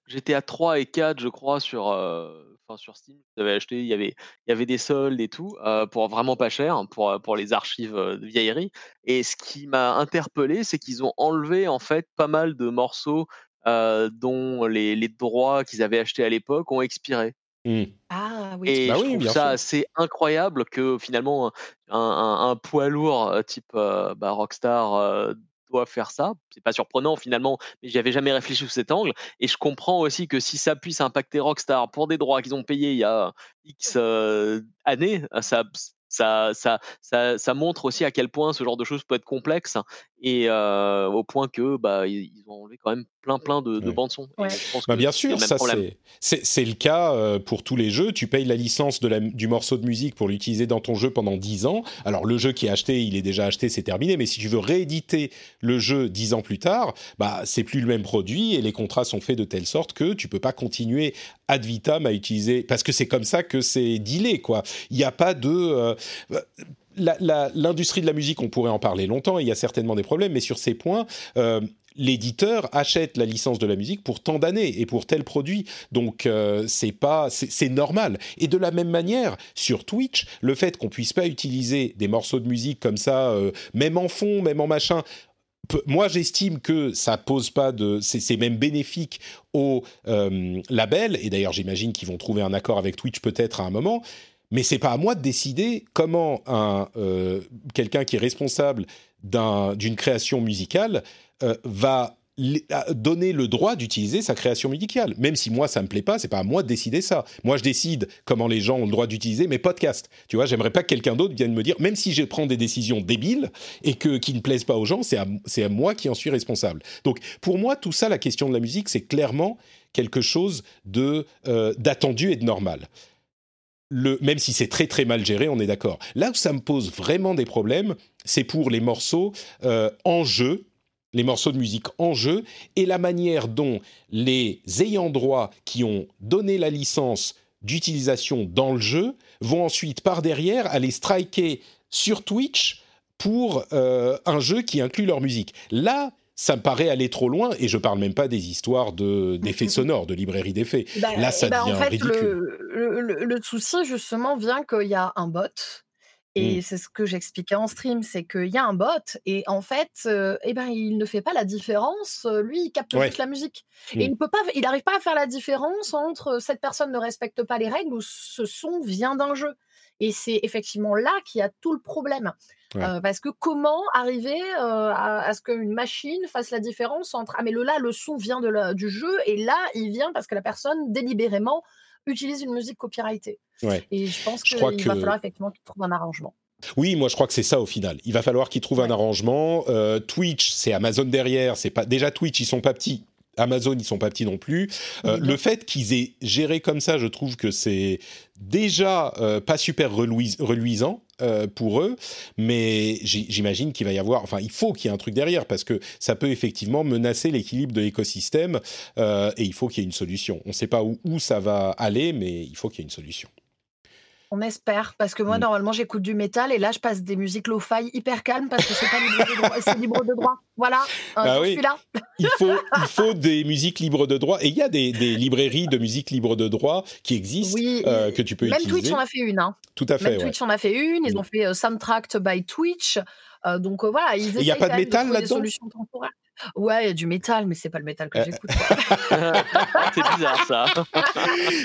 [SPEAKER 2] J'étais à 3 et 4, je crois, sur. Enfin, sur Steam, j'avais acheté, il y avait, il y avait des soldes et tout, pour vraiment pas cher, pour, pour les archives de vieillerie. Et ce qui m'a interpellé, c'est qu'ils ont enlevé en fait pas mal de morceaux dont les, les droits qu'ils avaient achetés à l'époque ont expiré.
[SPEAKER 3] Mmh. Ah oui.
[SPEAKER 2] Et bah je trouve ça assez incroyable que finalement un, un, poids lourd type bah, Rockstar doit faire ça. C'est pas surprenant finalement, mais j'y avais jamais réfléchi sous cet angle. Et je comprends aussi que si ça puisse impacter Rockstar pour des droits qu'ils ont payés il y a X années, ça, ça, ça, ça, ça, montre aussi à quel point ce genre de choses peut être complexe et au point que bah, ils ont enlevé quand même plein plein de, bandes son.
[SPEAKER 1] Bah, bien sûr, ça c'est le cas pour tous les jeux. Tu payes la licence de la, du morceau de musique pour l'utiliser dans ton jeu pendant 10 ans. Alors le jeu qui est acheté, il est déjà acheté, c'est terminé. Mais si tu veux rééditer le jeu 10 ans plus tard, bah c'est plus le même produit et les contrats sont faits de telle sorte que tu peux pas continuer ad vitam à utiliser parce que c'est comme ça que c'est dealé quoi. Il n'y a pas de euh, l'industrie de la musique, on pourrait en parler longtemps, il y a certainement des problèmes, mais sur ces points, euh, l'éditeur achète la licence de la musique pour tant d'années et pour tel produit. Donc euh, c'est pas c'est normal. Et de la même manière sur Twitch, le fait qu'on puisse pas utiliser des morceaux de musique comme ça, euh, même en fond, même en machin. Moi, j'estime que ça pose pas de, c'est même bénéfique au euh, label. Et d'ailleurs, j'imagine qu'ils vont trouver un accord avec Twitch peut-être à un moment. Mais c'est pas à moi de décider comment un quelqu'un qui est responsable d'une création musicale euh, va donner le droit d'utiliser sa création musicale. Même si moi ça me plaît pas, c'est pas à moi de décider ça. Moi je décide comment les gens ont le droit d'utiliser mes podcasts. Tu vois, j'aimerais pas que quelqu'un d'autre vienne me dire, même si je prends des décisions débiles et que qui ne plaisent pas aux gens, c'est à, à moi qui en suis responsable. Donc pour moi tout ça, la question de la musique, c'est clairement quelque chose de euh, d'attendu et de normal. Le, même si c'est très très mal géré, on est d'accord. Là où ça me pose vraiment des problèmes, c'est pour les morceaux euh, en jeu les morceaux de musique en jeu et la manière dont les ayants droit qui ont donné la licence d'utilisation dans le jeu vont ensuite par derrière aller striker sur Twitch pour euh, un jeu qui inclut leur musique. Là, ça me paraît aller trop loin, et je parle même pas des histoires de, d'effets sonores, de librairie d'effets.
[SPEAKER 3] Bah,
[SPEAKER 1] Là, ça
[SPEAKER 3] bah,
[SPEAKER 1] devient
[SPEAKER 3] en fait,
[SPEAKER 1] ridicule.
[SPEAKER 3] le, le- le souci, justement, vient qu'il y a un bot. Et
[SPEAKER 1] Mm.
[SPEAKER 3] c'est ce que j'expliquais en stream, c'est qu'il y a un bot et en fait, euh, eh ben, il ne fait pas la différence. euh, Lui, il capte
[SPEAKER 1] Ouais.
[SPEAKER 3] juste la musique. Et il ne peut pas, il n'arrive pas à faire la différence entre cette personne ne respecte pas les règles ou ce son vient d'un jeu. Et c'est effectivement là qu'il y a tout le problème.
[SPEAKER 1] Ouais.
[SPEAKER 3] Euh, parce que comment arriver euh, à, à ce qu'une machine fasse la différence entre ah mais le là le son vient de la- du jeu et là il vient parce que la personne délibérément utilise une musique copyrightée.
[SPEAKER 1] Ouais.
[SPEAKER 3] Et je pense qu'il va falloir effectivement qu'il trouve un arrangement.
[SPEAKER 1] Oui, moi je crois que c'est ça au final. Il va falloir qu'ils trouvent un arrangement. Euh, Twitch, c'est Amazon derrière. C'est pas déjà Twitch, ils sont pas petits. Amazon, ils sont pas petits non plus. Euh,
[SPEAKER 3] Mhm.
[SPEAKER 1] le fait qu'ils aient géré comme ça, je trouve que c'est déjà euh, pas super reluis- reluisant euh, pour eux, mais j'imagine qu'il va y avoir, enfin, il faut qu'il y ait un truc derrière parce que ça peut effectivement menacer l'équilibre de l'écosystème et il faut qu'il y ait une solution. On ne sait pas où, où ça va aller, mais il faut qu'il y ait une solution.
[SPEAKER 3] On espère parce que moi
[SPEAKER 1] Mm.
[SPEAKER 3] normalement j'écoute du métal et là je passe des musiques lo-fi hyper calmes parce que c'est pas libre de droit, c'est libre de droit. Voilà,
[SPEAKER 1] Ah oui.
[SPEAKER 3] suis là.
[SPEAKER 1] il faut, il faut des musiques libres de droit. Et il y a des, des librairies de musique libre de droit qui existent,
[SPEAKER 3] Oui,
[SPEAKER 1] euh, que tu peux
[SPEAKER 3] Même
[SPEAKER 1] utiliser.
[SPEAKER 3] Twitch en a fait une. Hein.
[SPEAKER 1] Tout à fait,
[SPEAKER 3] Même
[SPEAKER 1] ouais.
[SPEAKER 3] Twitch en a fait une. Ils
[SPEAKER 1] Mm.
[SPEAKER 3] ont fait euh, Soundtracked by Twitch. Euh, donc euh, voilà, ils
[SPEAKER 1] Et y a
[SPEAKER 3] essayent
[SPEAKER 1] pas de
[SPEAKER 3] même
[SPEAKER 1] métal
[SPEAKER 3] trouver des
[SPEAKER 1] là-dedans
[SPEAKER 3] solutions temporaires. Ouais, il y a du métal, mais c'est pas le métal que j'écoute.
[SPEAKER 2] c'est bizarre ça.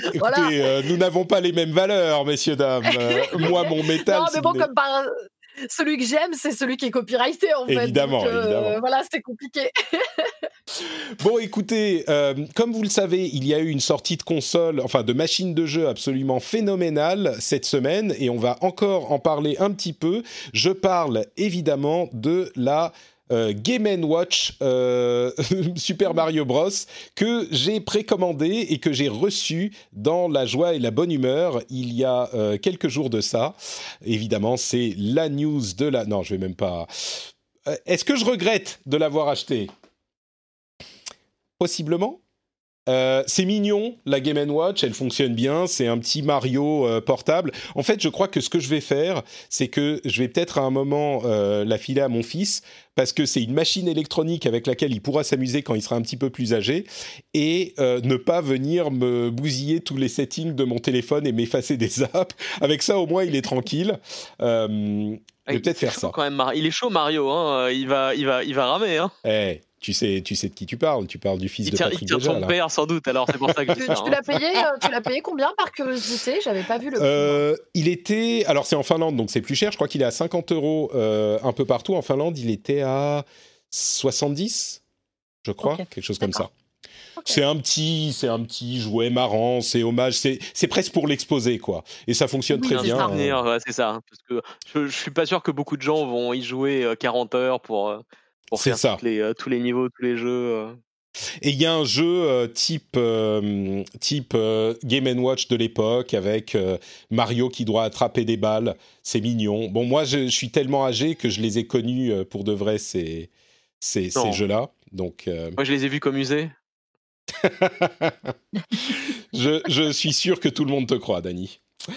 [SPEAKER 1] Écoutez,
[SPEAKER 3] Voilà.
[SPEAKER 1] euh, nous n'avons pas les mêmes valeurs, messieurs, dames. Euh, moi, mon métal...
[SPEAKER 3] non, mais bon, comme par... celui que j'aime, c'est celui qui est copyrighté en fait.
[SPEAKER 1] Évidemment,
[SPEAKER 3] Donc, euh,
[SPEAKER 1] évidemment.
[SPEAKER 3] Voilà, c'est compliqué.
[SPEAKER 1] Bon, écoutez, euh, comme vous le savez, il y a eu une sortie de console, enfin de machine de jeu absolument phénoménale cette semaine, et on va encore en parler un petit peu. Je parle évidemment de la euh, Game Watch euh, Super Mario Bros que j'ai précommandé et que j'ai reçu dans la joie et la bonne humeur il y a euh, quelques jours de ça. Évidemment, c'est la news de la. Non, je vais même pas. Est-ce que je regrette de l'avoir acheté? Possiblement. Euh, c'est mignon, la Game Watch, elle fonctionne bien, c'est un petit Mario euh, portable. En fait, je crois que ce que je vais faire, c'est que je vais peut-être à un moment euh, la filer à mon fils, parce que c'est une machine électronique avec laquelle il pourra s'amuser quand il sera un petit peu plus âgé, et ne pas venir me bousiller tous les settings de mon téléphone et m'effacer des apps. Avec ça, au moins, il est tranquille. Je vais peut-être
[SPEAKER 2] C'est
[SPEAKER 1] faire ça.
[SPEAKER 2] Quand même, il est chaud Mario, hein. il va, il va, il va ramer. Hein.
[SPEAKER 1] Eh, tu sais, tu sais de qui tu parles. Tu parles du fils
[SPEAKER 2] Il
[SPEAKER 1] de
[SPEAKER 2] tient, il
[SPEAKER 1] Patrick
[SPEAKER 2] tient
[SPEAKER 1] déjà,
[SPEAKER 2] son père sans doute. Alors c'est pour ça que je
[SPEAKER 3] Tu, tu
[SPEAKER 2] hein.
[SPEAKER 3] l'as payé, euh, tu l'as payé combien par curiosité? J'avais pas vu le.
[SPEAKER 1] Euh, il était, alors c'est en Finlande, donc c'est plus cher. Je crois qu'il est à 50 euros euh, un peu partout. En Finlande, il était à 70, je crois, quelque chose comme ça. C'est un petit, c'est un petit jouet marrant, c'est hommage, c'est, c'est presque pour l'exposer quoi. Et ça fonctionne
[SPEAKER 3] Oui,
[SPEAKER 1] très
[SPEAKER 3] c'est
[SPEAKER 1] bien.
[SPEAKER 3] ça.
[SPEAKER 1] hein.
[SPEAKER 2] Ouais, c'est ça. Parce que je, je suis pas sûr que beaucoup de gens vont y jouer euh, 40 heures pour, euh, pour
[SPEAKER 1] C'est
[SPEAKER 2] faire
[SPEAKER 1] ça.
[SPEAKER 2] les, euh, tous les niveaux, tous les jeux. euh.
[SPEAKER 1] Et il y a un jeu euh, type, type Game Watch de l'époque avec Mario qui doit attraper des balles. C'est mignon. Bon, moi, je, je suis tellement âgé que je les ai connus pour de vrai ces, ces, jeux-là. Donc,
[SPEAKER 2] Moi, je les ai vus comme musée.
[SPEAKER 1] je, je suis sûr que tout le monde te croit, Dani.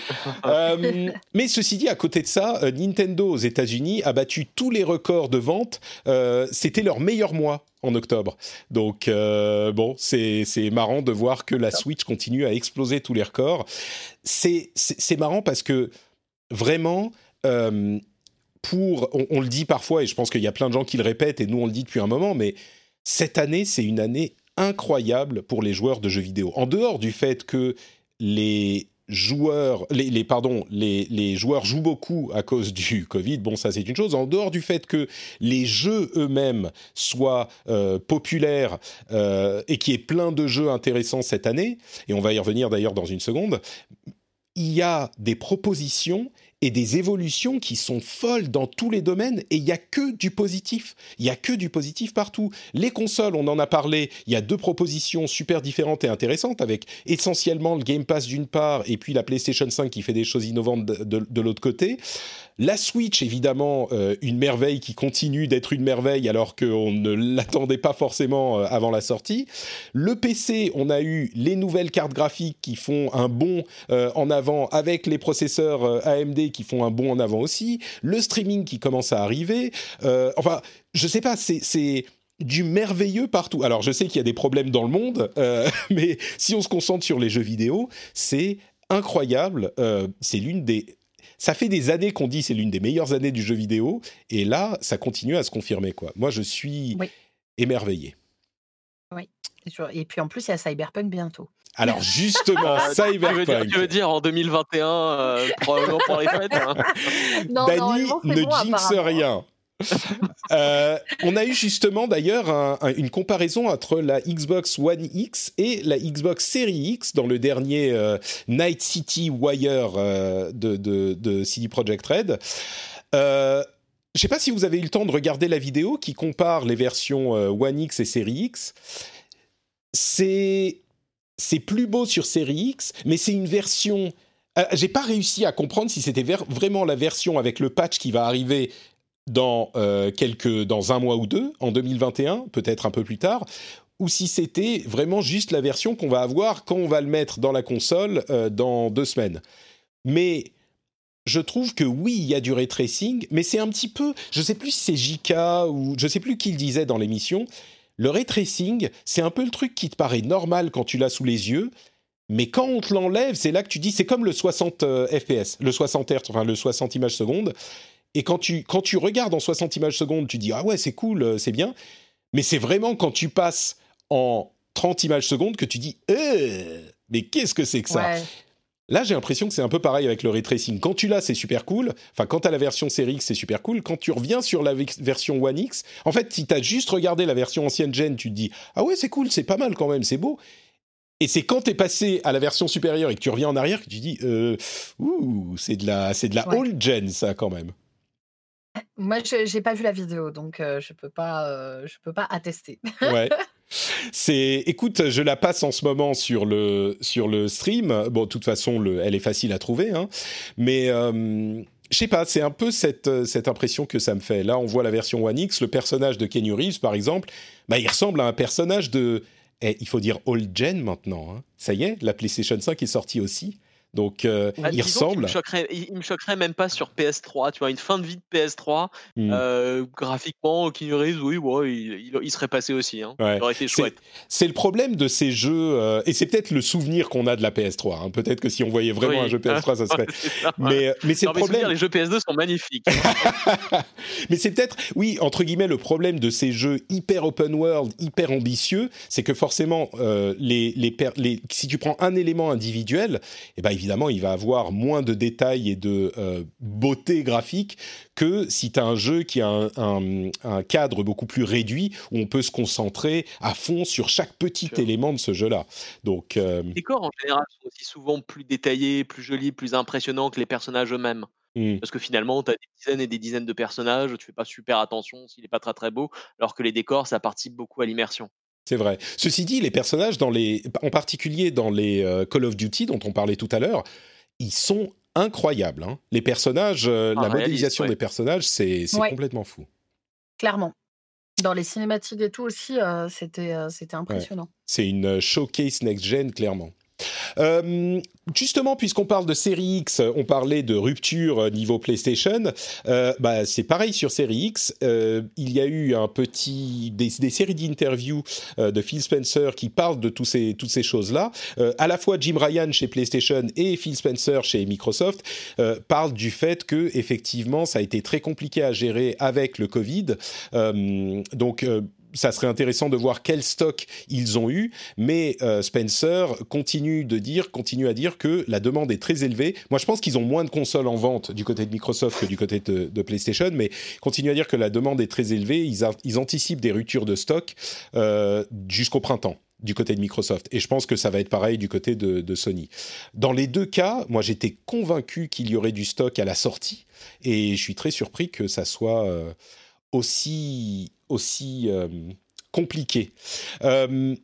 [SPEAKER 1] Euh, mais ceci dit, à côté de ça, euh, Nintendo aux États-Unis a battu tous les records de vente. Euh, C'était leur meilleur mois en octobre. Donc, bon, c'est marrant de voir que la Switch continue à exploser tous les records. C'est marrant parce que vraiment, pour, on le dit parfois, et je pense qu'il y a plein de gens qui le répètent, et nous on le dit depuis un moment, mais cette année, c'est une année incroyable pour les joueurs de jeux vidéo. En dehors du fait que les joueurs, les, pardon, les, les joueurs jouent beaucoup à cause du Covid. Bon, ça c'est une chose. En dehors du fait que les jeux eux-mêmes soient euh, populaires euh, et qu'il y ait plein de jeux intéressants cette année, et on va y revenir d'ailleurs dans une seconde, il y a des propositions et des évolutions qui sont folles dans tous les domaines et il y a que du positif. Il y a que du positif partout. Les consoles, on en a parlé, il y a deux propositions super différentes et intéressantes avec essentiellement le Game Pass d'une part et puis la PlayStation 5 qui fait des choses innovantes de, de l'autre côté. La Switch, évidemment, euh, une merveille qui continue d'être une merveille alors qu'on ne l'attendait pas forcément euh, avant la sortie. Le PC, on a eu les nouvelles cartes graphiques qui font un bond euh, en avant avec les processeurs AMD qui font un bond en avant aussi. Le streaming qui commence à arriver. enfin, je sais pas, c'est du merveilleux partout. Alors, je sais qu'il y a des problèmes dans le monde, mais si on se concentre sur les jeux vidéo, c'est incroyable. c'est l'une des ça fait des années qu'on dit c'est l'une des meilleures années du jeu vidéo, et là, ça continue à se confirmer. Quoi. Moi, je suis émerveillé.
[SPEAKER 3] Oui, et puis en plus, il y a Cyberpunk bientôt.
[SPEAKER 1] Alors justement, Cyberpunk.
[SPEAKER 2] Tu veux, dire, en 2021, euh, probablement pour les fêtes hein.
[SPEAKER 1] Dany ne jinxe rien. Euh, on a eu justement d'ailleurs une comparaison entre la Xbox One X et la Xbox Series X dans le dernier euh, Night City Wire euh, de, CD Projekt Red. je ne sais pas si vous avez eu le temps de regarder la vidéo qui compare les versions One X et Series X. C'est c'est plus beau sur Series X, mais c'est une version j'ai pas réussi à comprendre si c'était vraiment la version avec le patch qui va arriver dans, euh, quelques, dans un mois ou deux, en 2021, peut-être un peu plus tard, ou si c'était vraiment juste la version qu'on va avoir quand on va le mettre dans la console euh, dans deux semaines. Mais je trouve que oui, il y a du ray tracing, mais c'est un petit peu, je sais plus si c'est JK ou je sais plus qui le disait dans l'émission, le ray tracing, c'est un peu le truc qui te paraît normal quand tu l'as sous les yeux, mais quand on te l'enlève, c'est là que tu dis, c'est comme le 60 euh, FPS, le 60 Hz, enfin le 60 images secondes. Et quand tu, quand tu regardes en 60 images secondes, tu dis Ah ouais, c'est cool, euh, c'est bien. Mais c'est vraiment quand tu passes en 30 images secondes que tu dis euh, Mais qu'est-ce que c'est que ça Là, j'ai l'impression que c'est un peu pareil avec le ray tracing. Quand tu l'as, c'est super cool. Enfin, quand tu as la version Series X, c'est super cool. Quand tu reviens sur la version One X, en fait, si tu as juste regardé la version ancienne gen, tu te dis Ah ouais, c'est cool, c'est pas mal quand même, c'est beau. Et c'est quand tu es passé à la version supérieure et que tu reviens en arrière que tu dis euh, Ouh, c'est de la, c'est de la old gen, ça quand même.
[SPEAKER 3] Moi, je n'ai pas vu la vidéo, donc je peux pas, je peux pas attester.
[SPEAKER 1] ouais. C'est, écoute, je la passe en ce moment sur le sur le stream. Bon, de toute façon, le, elle est facile à trouver, hein. Mais je sais pas, c'est un peu cette cette impression que ça me fait. Là, on voit la version One X, le personnage de Kenny Reeves, par exemple. Bah, il ressemble à un personnage de, eh, il faut dire old gen maintenant. Hein. Ça y est, la PlayStation 5 est sortie aussi. Donc, euh, bah, il ressemble. Il
[SPEAKER 2] me, choquerait, il, me choquerait même pas sur PS3. Tu vois, une fin de vie de PS3, mmh. euh, graphiquement, Keanu Reeves, oui, il, il, serait passé aussi. Hein. Il aurait été chouette.
[SPEAKER 1] C'est le problème de ces jeux, euh, et c'est peut-être le souvenir qu'on a de la PS3. Hein. Peut-être que si on voyait vraiment un jeu PS3, ça serait. mais mais c'est le problème.
[SPEAKER 2] les jeux PS2 sont magnifiques.
[SPEAKER 1] mais c'est peut-être, oui, entre guillemets, le problème de ces jeux hyper open world, hyper ambitieux, c'est que forcément, les, les, les, si tu prends un élément individuel, et eh ben, évidemment, il va avoir moins de détails et de euh, beauté graphique que si tu as un jeu qui a un, cadre beaucoup plus réduit où on peut se concentrer à fond sur chaque petit élément de ce jeu-là. Donc, euh,
[SPEAKER 2] Les décors en général sont aussi souvent plus détaillés, plus jolis, plus impressionnants que les personnages eux-mêmes. Mmh. Parce que finalement, tu as des dizaines et des dizaines de personnages, tu fais pas super attention s'il n'est pas très très beau, alors que les décors, ça participe beaucoup à l'immersion.
[SPEAKER 1] C'est vrai. Ceci dit, les personnages, dans les, en particulier dans les euh, Call of Duty dont on parlait tout à l'heure, ils sont incroyables. Hein. Les personnages, euh, la modélisation des personnages, c'est complètement fou.
[SPEAKER 3] Clairement. Dans les cinématiques et tout aussi, euh, c'était impressionnant.
[SPEAKER 1] C'est une showcase next-gen, clairement. Euh, justement, puisqu'on parle de série X, on parlait de rupture euh, niveau PlayStation. Euh, bah, c'est pareil sur série X. il y a eu un petit des, séries d'interviews de Phil Spencer qui parlent de ces, toutes ces choses-là. à la fois Jim Ryan chez PlayStation et Phil Spencer chez Microsoft parlent du fait que effectivement ça a été très compliqué à gérer avec le Covid. donc ça serait intéressant de voir quel stock ils ont eu, mais euh, Spencer continue de dire, continue à dire que la demande est très élevée. Moi, je pense qu'ils ont moins de consoles en vente du côté de Microsoft que du côté de, PlayStation, mais continue à dire que la demande est très élevée. Ils, anticipent des ruptures de stock euh, jusqu'au printemps. du côté de Microsoft. Et je pense que ça va être pareil du côté de, Sony. Dans les deux cas, moi j'étais convaincu qu'il y aurait du stock à la sortie. Et je suis très surpris que ça soit euh, aussi, aussi euh, compliqué. Euh,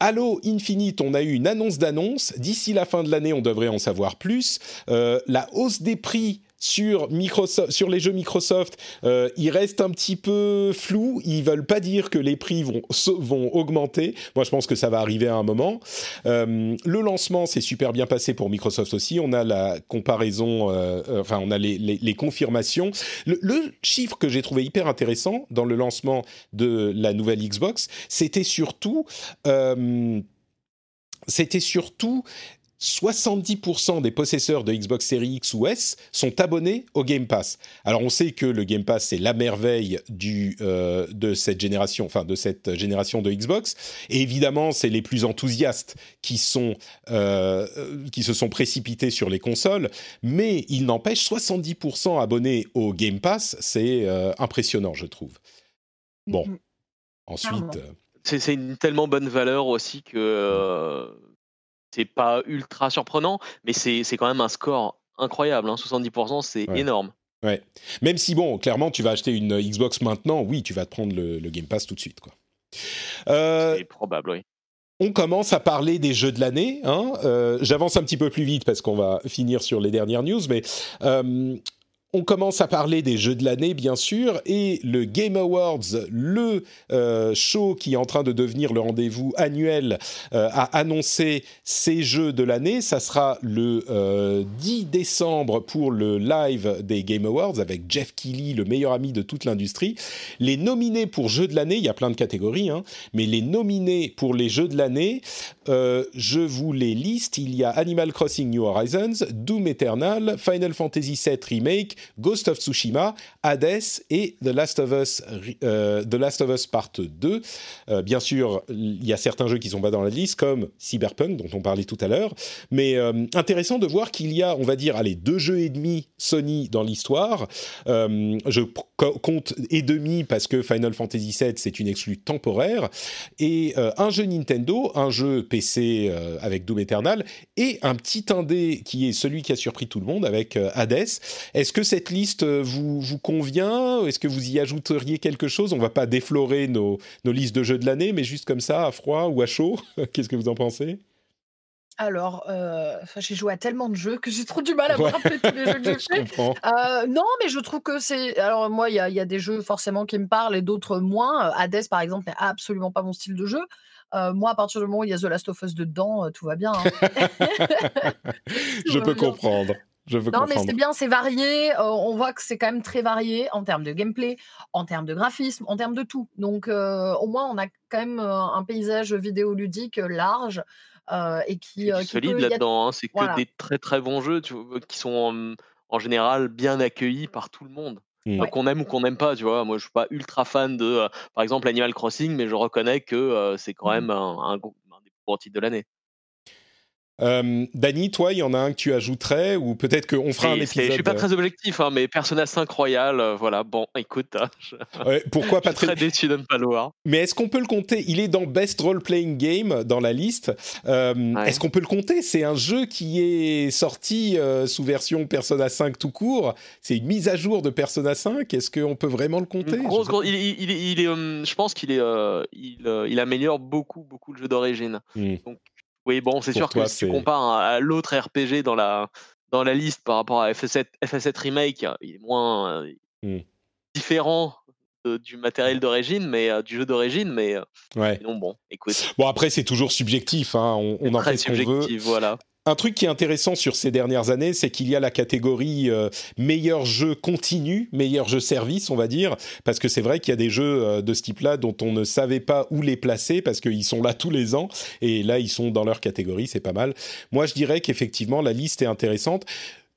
[SPEAKER 1] Halo Infinite, on a eu une annonce d'annonce. D'ici la fin de l'année, on devrait en savoir plus. la hausse des prix sur, Microsoft, sur les jeux Microsoft, euh, il reste un petit peu flou. Ils veulent pas dire que les prix vont, augmenter. Moi, je pense que ça va arriver à un moment. Euh, le lancement s'est super bien passé pour Microsoft aussi. On a la comparaison, euh, enfin, on a les, les, confirmations. Le, le, chiffre que j'ai trouvé hyper intéressant dans le lancement de la nouvelle Xbox, c'était surtout c'était surtout 70% des possesseurs de Xbox Series X ou S sont abonnés au Game Pass. Alors on sait que le Game Pass c'est la merveille du, euh, de cette génération, enfin de cette génération de Xbox. Et évidemment c'est les plus enthousiastes qui sont euh, qui se sont précipités sur les consoles. Mais il n'empêche 70% abonnés au Game Pass, c'est euh, impressionnant je trouve. Bon, mm-hmm. ensuite.
[SPEAKER 2] C'est une tellement bonne valeur aussi que c'est pas ultra surprenant, mais c'est quand même un score incroyable. 70%, hein. c'est énorme.
[SPEAKER 1] Ouais. Même si, bon, clairement, tu vas acheter une Xbox maintenant, oui, tu vas te prendre le, Game Pass tout de suite. quoi.
[SPEAKER 2] Euh, c'est probable, oui.
[SPEAKER 1] On commence à parler des jeux de l'année. Hein. Euh, j'avance un petit peu plus vite parce qu'on va finir sur les dernières news, mais euh, on commence à parler des jeux de l'année, bien sûr, et le Game Awards, le euh, show qui est en train de devenir le rendez-vous annuel, euh, a annoncé ses jeux de l'année. Ça sera le 10 euh, décembre pour le live des Game Awards avec Jeff Keighley, le meilleur ami de toute l'industrie. Les nominés pour jeux de l'année, il y a plein de catégories, hein, mais les nominés pour les jeux de l'année, je vous les liste. Il y a Animal Crossing New Horizons, Doom Eternal, Final Fantasy VII Remake, Ghost of Tsushima, Hades et The Last of Us, euh, The Last of Us Part 2. Euh, bien sûr, il y a certains jeux qui sont pas dans la liste, comme Cyberpunk, dont on parlait tout à l'heure. Mais euh, intéressant de voir qu'il y a, on va dire, allez, deux jeux et demi Sony dans l'histoire. je compte et demi parce que Final Fantasy VII, c'est une exclue temporaire. Et un jeu Nintendo, un jeu PC avec Doom Eternal, et un petit indé qui est celui qui a surpris tout le monde avec Hades. Est-ce que cette liste euh, vous, vous convient? Est-ce que vous y ajouteriez quelque chose? On va pas déflorer nos, nos listes de jeux de l'année, mais juste comme ça, à froid ou à chaud. Qu'est-ce que vous en pensez?
[SPEAKER 3] Alors, euh, j'ai joué à tellement de jeux que j'ai trop du mal à me rappeler tous les jeux que j'ai fait. Euh, non, mais je trouve que c'est. Alors, moi, il y, y a, des jeux forcément qui me parlent et d'autres moins. Hades, par exemple, n'est absolument pas mon style de jeu. moi, à partir du moment où il y a The Last of Us dedans, tout va bien. Hein.
[SPEAKER 1] je peux comprendre
[SPEAKER 3] non, mais c'est bien, c'est varié. Euh, on voit que c'est quand même très varié en termes de gameplay, en termes de graphisme, en termes de tout. Donc, euh, au moins, on a quand même euh, un paysage vidéoludique large et qui,
[SPEAKER 2] est solide là-dedans. Hein. c'est que des très très bons jeux qui sont en, général bien accueillis par tout le monde. Mmh. Qu'on aime ou qu'on n'aime pas, tu vois. Moi, je suis pas ultra fan de, par exemple, Animal Crossing, mais je reconnais que c'est quand mmh. même un, un, un des plus gros titres de l'année.
[SPEAKER 1] Euh, Dany, toi, il y en a un que tu ajouterais ou peut-être qu'on fera un épisode.
[SPEAKER 2] Je suis pas très objectif, hein, mais Persona 5 Royal, euh, voilà. Bon, écoute, hein,
[SPEAKER 1] pourquoi pas
[SPEAKER 2] très déçu de ne pas le voir.
[SPEAKER 1] Mais est-ce qu'on peut le compter? Il est dans Best Role Playing Game dans la liste. Euh, est-ce qu'on peut le compter? C'est un jeu qui est sorti sous version Persona 5 tout court. C'est une mise à jour de Persona 5. Est-ce qu'on peut vraiment le compter?
[SPEAKER 2] Il, il, est, je pense qu'il est, il, améliore beaucoup, beaucoup le jeu d'origine. Hmm. Donc oui, bon, c'est sûr que si tu compares à l'autre RPG dans la, dans la liste par rapport à FF7, FF7 Remake, il est moins euh, mmh. différent du matériel d'origine, mais euh, du jeu d'origine, mais euh, ouais. bon, écoute.
[SPEAKER 1] Bon, après, c'est toujours subjectif, hein, on, on en fait ce qu'on veut.
[SPEAKER 2] Voilà.
[SPEAKER 1] Un truc qui est intéressant sur ces dernières années, c'est qu'il y a la catégorie euh, meilleur jeu continu, meilleur jeu service, on va dire, parce que c'est vrai qu'il y a des jeux euh, de ce type-là dont on ne savait pas où les placer parce qu'ils sont là tous les ans et là ils sont dans leur catégorie, c'est pas mal. Moi, je dirais qu'effectivement la liste est intéressante.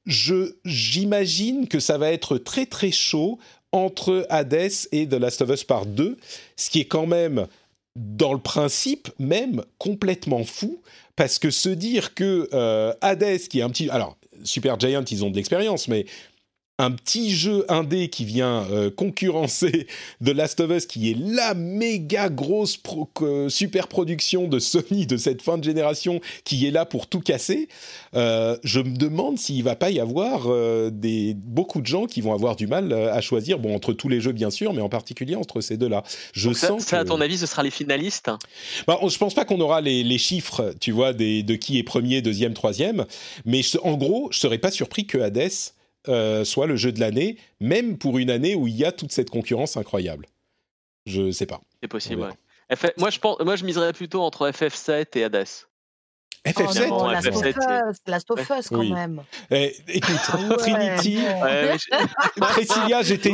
[SPEAKER 1] J'imagine que ça va être très très chaud entre Hades et The Last of Us Part 2, ce qui est quand même dans le principe même complètement fou parce que se dire que euh, Hades, qui est un petit... Alors, Super Giant, ils ont de l'expérience, mais un petit jeu indé qui vient euh, concurrencer The Last of Us, qui est la méga grosse super production de Sony de cette fin de génération, qui est là pour tout casser, euh, je me demande s'il va pas y avoir euh, des, beaucoup de gens qui vont avoir du mal à choisir, bon, entre tous les jeux bien sûr, mais en particulier entre ces deux-là. Je sens
[SPEAKER 2] ça, à ton avis, ce sera les finalistes
[SPEAKER 1] bah, Je pense pas qu'on aura les, chiffres, tu vois, des, de qui est premier, deuxième, troisième, mais en gros, je serais pas surpris que Hades euh, soit le jeu de l'année, même pour une année où il y a toute cette concurrence incroyable. Je sais pas.
[SPEAKER 2] C'est possible. Ouais. moi, je pense, moi, je miserais plutôt entre FF7 et Hades.
[SPEAKER 1] FF7
[SPEAKER 3] oh Last, of Us, Last of Us quand même.
[SPEAKER 1] Eh, écoute, Trinity, Priscilla, j'étais,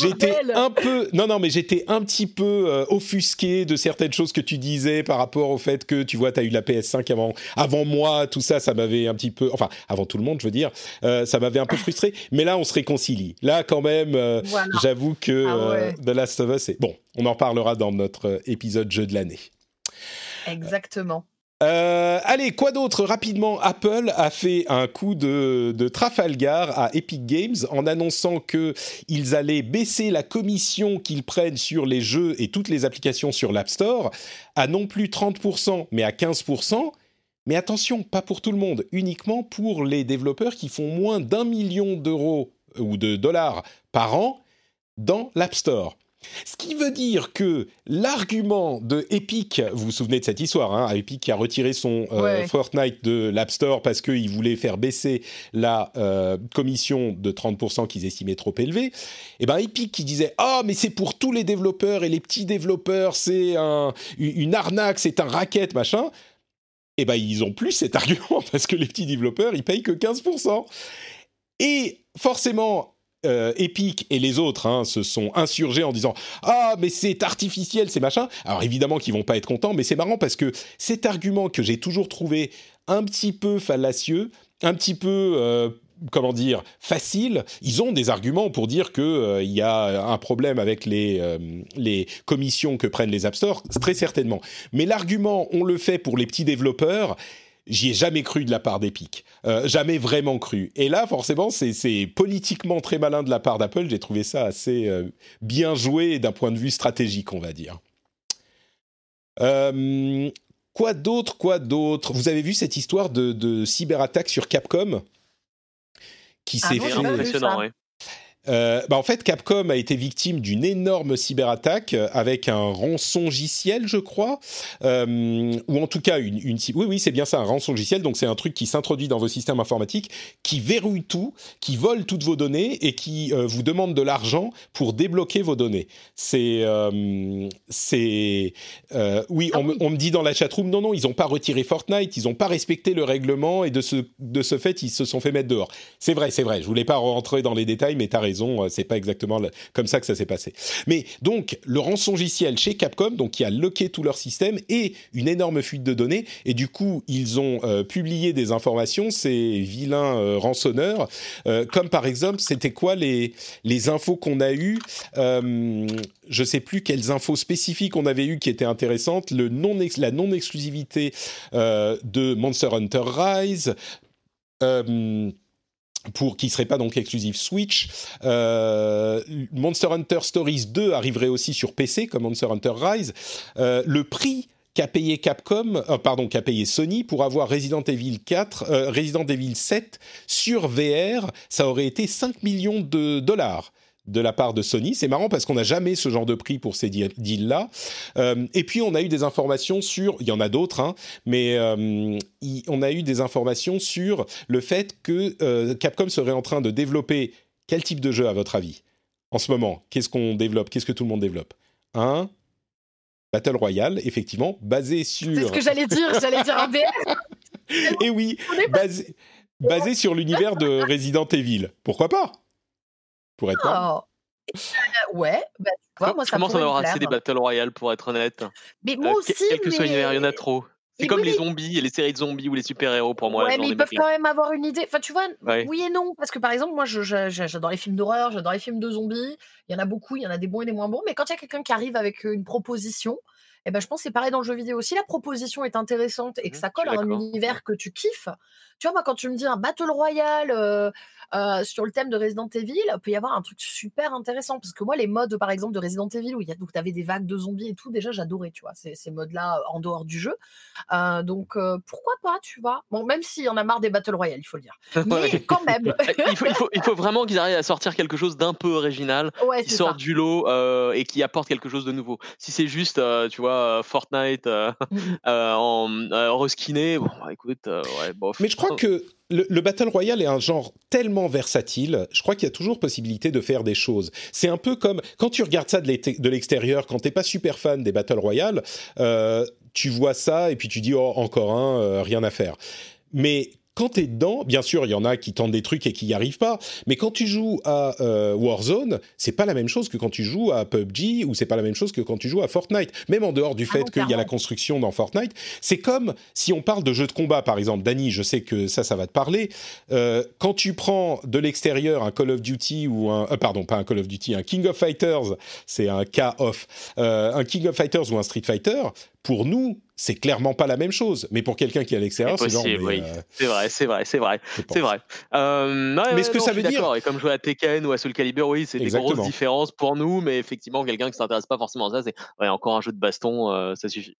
[SPEAKER 1] j'étais un peu, non non, mais j'étais un petit peu euh, offusqué de certaines choses que tu disais par rapport au fait que tu vois, tu as eu la PS5 avant, avant moi, tout ça, ça m'avait un petit peu, enfin avant tout le monde, je veux dire, euh, ça m'avait un peu frustré. Mais là, on se réconcilie. Là, quand même, euh, j'avoue que ah The Last of Us, c'est bon. On en parlera dans notre épisode jeu de l'année.
[SPEAKER 3] Exactement.
[SPEAKER 1] Euh, allez, quoi d'autre? Rapidement, Apple a fait un coup de, Trafalgar à Epic Games en annonçant qu'ils allaient baisser la commission qu'ils prennent sur les jeux et toutes les applications sur l'App Store à non plus 30%, mais à 15%. Mais attention, pas pour tout le monde, uniquement pour les développeurs qui font moins d'un million d'euros ou de dollars par an dans l'App Store. Ce qui veut dire que l'argument de Epic, vous vous souvenez de cette histoire, hein, Epic qui a retiré son euh, Fortnite de l'App Store parce qu'il voulait faire baisser la euh, commission de 30% qu'ils estimaient trop élevée, et eh ben Epic qui disait ah mais c'est pour tous les développeurs et les petits développeurs c'est une arnaque, c'est un racket machin. Et eh ben ils ont plus cet argument parce que les petits développeurs ils payent que 15%. Et forcément, euh, Epic et les autres hein, se sont insurgés en disant ah mais c'est artificiel c'est machin. Alors évidemment qu'ils vont pas être contents, mais c'est marrant parce que cet argument que j'ai toujours trouvé un petit peu fallacieux, un petit peu euh, comment dire, facile, ils ont des arguments pour dire qu'il euh, y a un problème avec les, les commissions que prennent les App Store, très certainement. Mais l'argument, on le fait pour les petits développeurs, j'y ai jamais cru de la part d'Epic. Euh, jamais vraiment cru. Et là, forcément, c'est politiquement très malin de la part d'Apple. J'ai trouvé ça assez euh, bien joué d'un point de vue stratégique, on va dire. Euh, quoi d'autre Quoi d'autre? Vous avez vu cette histoire de, cyberattaque sur Capcom? Qui ah s'est fait
[SPEAKER 2] impressionnant, oui.
[SPEAKER 1] Euh, bah en fait, Capcom a été victime d'une énorme cyberattaque euh, avec un rançongiciel, je crois, euh, ou en tout cas une, une oui oui c'est bien ça un rançongiciel. Donc c'est un truc qui s'introduit dans vos systèmes informatiques, qui verrouille tout, qui vole toutes vos données et qui euh, vous demande de l'argent pour débloquer vos données. C'est c'est oui, ah on, Me, on, me dit dans la chatroom non non ils n'ont pas retiré Fortnite, ils n'ont pas respecté le règlement et de ce de ce fait ils se sont fait mettre dehors. C'est vrai c'est vrai. Je voulais pas rentrer dans les détails, mais t'as raison euh, c'est pas exactement comme ça que ça s'est passé. Mais donc le rançongiciel chez Capcom, donc qui a loqué tout leur système et une énorme fuite de données, et du coup ils ont euh, publié des informations, ces vilains euh, rançonneurs, comme par exemple c'était quoi les les infos qu'on a eues je sais plus quelles infos spécifiques on avait eues qui étaient intéressantes, le non la non exclusivité de Monster Hunter Rise pour qui serait pas donc exclusif Switch. Euh, Monster Hunter Stories 2 arriverait aussi sur PC comme Monster Hunter Rise. Euh, le prix qu'a payé Capcom, euh, pardon, qu'a payé Sony pour avoir Resident Evil 4, euh, Resident Evil 7 sur VR, ça aurait été 5 millions de dollars de la part de Sony. C'est marrant parce qu'on n'a jamais ce genre de prix pour ces deals-là. Euh, et puis on a eu des informations sur, il y en a d'autres, hein, mais euh, on a eu des informations sur le fait que euh, Capcom serait en train de développer quel type de jeu à votre avis en ce moment? Qu'est-ce qu'on développe? Qu'est-ce que tout le monde développe? Un Battle Royale, effectivement, basé sur.
[SPEAKER 3] C'est ce que j'allais dire, j'allais dire un.
[SPEAKER 1] Et oui, basé, basé sur l'univers de Resident Evil. Pourquoi pas? Pour être
[SPEAKER 3] oh. ouais, bah, tu vois, moi, ça
[SPEAKER 2] commence à avoir assez des Battle Royale pour être honnête?
[SPEAKER 3] Mais moi aussi.
[SPEAKER 2] Quel que soit l'univers, il y en a trop. C'est comme les zombies et les séries de zombies ou les super-héros pour moi.
[SPEAKER 3] Ouais, mais ils peuvent quand même avoir une idée. Enfin, tu vois, oui et non. Parce que par exemple, moi, j'adore les films d'horreur, j'adore les films de zombies. Il y en a beaucoup, il y en a des bons et des moins bons. Mais quand il y a quelqu'un qui arrive avec une proposition, eh ben, je pense que c'est pareil dans le jeu vidéo. Si la proposition est intéressante et que mmh, ça colle à un univers que tu kiffes, tu vois, moi, quand tu me dis un Battle Royale, euh, sur le thème de Resident Evil, il peut y avoir un truc super intéressant. Parce que moi, les modes, par exemple, de Resident Evil, où il y a, donc, avais des vagues de zombies et tout, déjà, j'adorais, tu vois, ces, ces modes-là en dehors du jeu. Euh, donc, euh, pourquoi pas, tu vois Bon, même s'il y en a marre des Battle Royale, il faut le dire. Mais quand même.
[SPEAKER 2] il, faut, il, faut, il, faut, vraiment qu'ils arrivent à sortir quelque chose d'un peu original,
[SPEAKER 3] ouais,
[SPEAKER 2] qui sort ça. du lot euh, et qui apporte quelque chose de nouveau. Si c'est juste, euh, tu vois, Fortnite en reskiné, bon, bah, écoute, ouais, bof.
[SPEAKER 1] Mais je crois que le, le, Battle Royale est un genre tellement versatile, je crois qu'il y a toujours possibilité de faire des choses. C'est un peu comme quand tu regardes ça de l'extérieur, quand t'es pas super fan des Battle Royale, euh, tu vois ça et puis tu dis oh encore un, euh, rien à faire. Mais quand tu es dedans, bien sûr, il y en a qui tentent des trucs et qui n'y arrivent pas, mais quand tu joues à euh, Warzone, c'est pas la même chose que quand tu joues à PUBG ou c'est pas la même chose que quand tu joues à Fortnite. Même en dehors du fait ah qu'il y a la construction dans Fortnite, c'est comme si on parle de jeux de combat, par exemple. Dany, je sais que ça, ça va te parler. Euh, quand tu prends de l'extérieur un Call of Duty ou un, euh, pardon, pas un Call of Duty, un King of Fighters, c'est un K-off, euh, un King of Fighters ou un Street Fighter, pour nous, c'est clairement pas la même chose. Mais pour quelqu'un qui est à l'extérieur, c'est genre.
[SPEAKER 2] Oui. Euh... C'est vrai, c'est vrai, c'est vrai, c'est vrai.
[SPEAKER 1] Euh, mais ce que
[SPEAKER 2] non,
[SPEAKER 1] ça veut dire
[SPEAKER 2] Et comme jouer à Tekken ou à Soul Calibur, oui, c'est des grosses différences pour nous, mais effectivement, quelqu'un qui s'intéresse pas forcément à ça, c'est ouais, encore un jeu de baston, euh, ça suffit.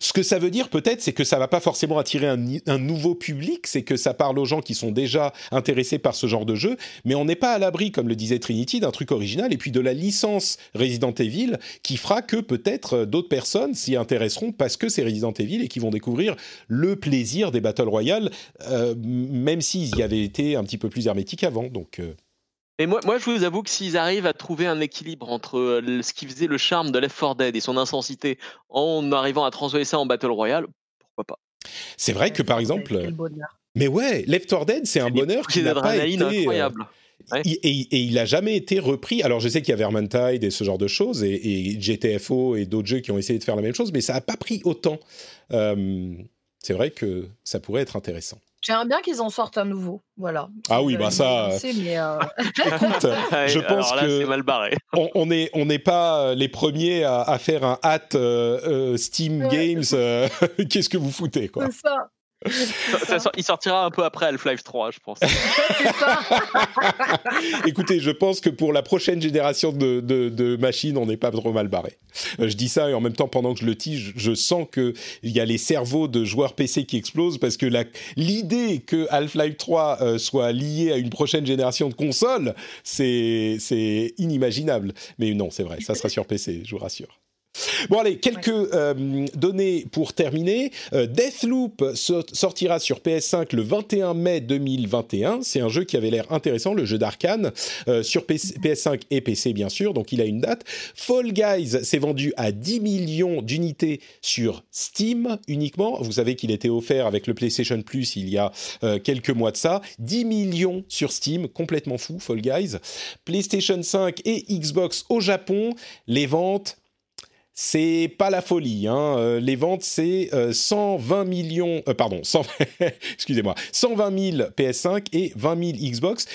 [SPEAKER 1] Ce que ça veut dire peut-être, c'est que ça va pas forcément attirer un, nouveau public, c'est que ça parle aux gens qui sont déjà intéressés par ce genre de jeu, mais on n'est pas à l'abri, comme le disait Trinity, d'un truc original et puis de la licence Resident Evil qui fera que peut-être d'autres personnes s'y intéresseront parce que c'est Resident Evil et qui vont découvrir le plaisir des Battle Royale, euh, même s'ils y avaient été un petit peu plus hermétiques avant. Donc. Euh
[SPEAKER 2] et moi, moi, je vous avoue que s'ils arrivent à trouver un équilibre entre ce qui faisait le charme de Left 4 Dead et son intensité en arrivant à transformer ça en Battle Royale, pourquoi pas?
[SPEAKER 1] C'est vrai que par exemple. Mais ouais, Left 4 Dead, c'est un bonheur qui n'a pas été.
[SPEAKER 2] incroyable.
[SPEAKER 1] Ouais. Et, et, et, il a jamais été repris. Alors je sais qu'il y avait Vermintide et ce genre de choses, et, et GTFO et d'autres jeux qui ont essayé de faire la même chose, mais ça n'a pas pris autant. Euh, c'est vrai que ça pourrait être intéressant.
[SPEAKER 3] J'aimerais bien qu'ils en sortent un nouveau, voilà.
[SPEAKER 1] Ah oui, bah ça.
[SPEAKER 3] Mais euh...
[SPEAKER 1] Écoute, je pense
[SPEAKER 2] Alors là,
[SPEAKER 1] que
[SPEAKER 2] mal barré.
[SPEAKER 1] on, on est on n'est pas les premiers à, à faire un hat euh, euh, Steam
[SPEAKER 3] Ouais.
[SPEAKER 1] Games. Qu'est-ce que vous foutez quoi
[SPEAKER 3] C'est ça.
[SPEAKER 2] Ça, ça, il sortira un peu après Half-Life 3, je pense.
[SPEAKER 3] Ça.
[SPEAKER 1] Écoutez, je pense que pour la prochaine génération de, de, de machines, on n'est pas trop mal barré. Euh, je dis ça et en même temps, pendant que je le tige, je sens que il y a les cerveaux de joueurs PC qui explosent parce que la- l'idée que Half-Life 3 euh, soit lié à une prochaine génération de consoles, c'est c'est inimaginable. Mais non, c'est vrai, ça sera sur PC, je vous rassure. Bon allez, quelques euh, données pour terminer. Euh, Deathloop so- sortira sur PS5 le 21 mai 2021. C'est un jeu qui avait l'air intéressant, le jeu d'Arkane, euh, sur PC PS5 et PC bien sûr, donc il a une date. Fall Guys s'est vendu à 10 millions d'unités sur Steam uniquement. Vous savez qu'il était offert avec le PlayStation Plus il y a quelques mois de ça. 10 millions sur Steam, complètement fou, Fall Guys. PlayStation 5 et Xbox au Japon, les ventes c'est pas la folie. Hein. Euh, les ventes, c'est euh, 120 millions, euh, pardon, 100 excusez-moi, 120 000 PS5 et 20 000 Xbox.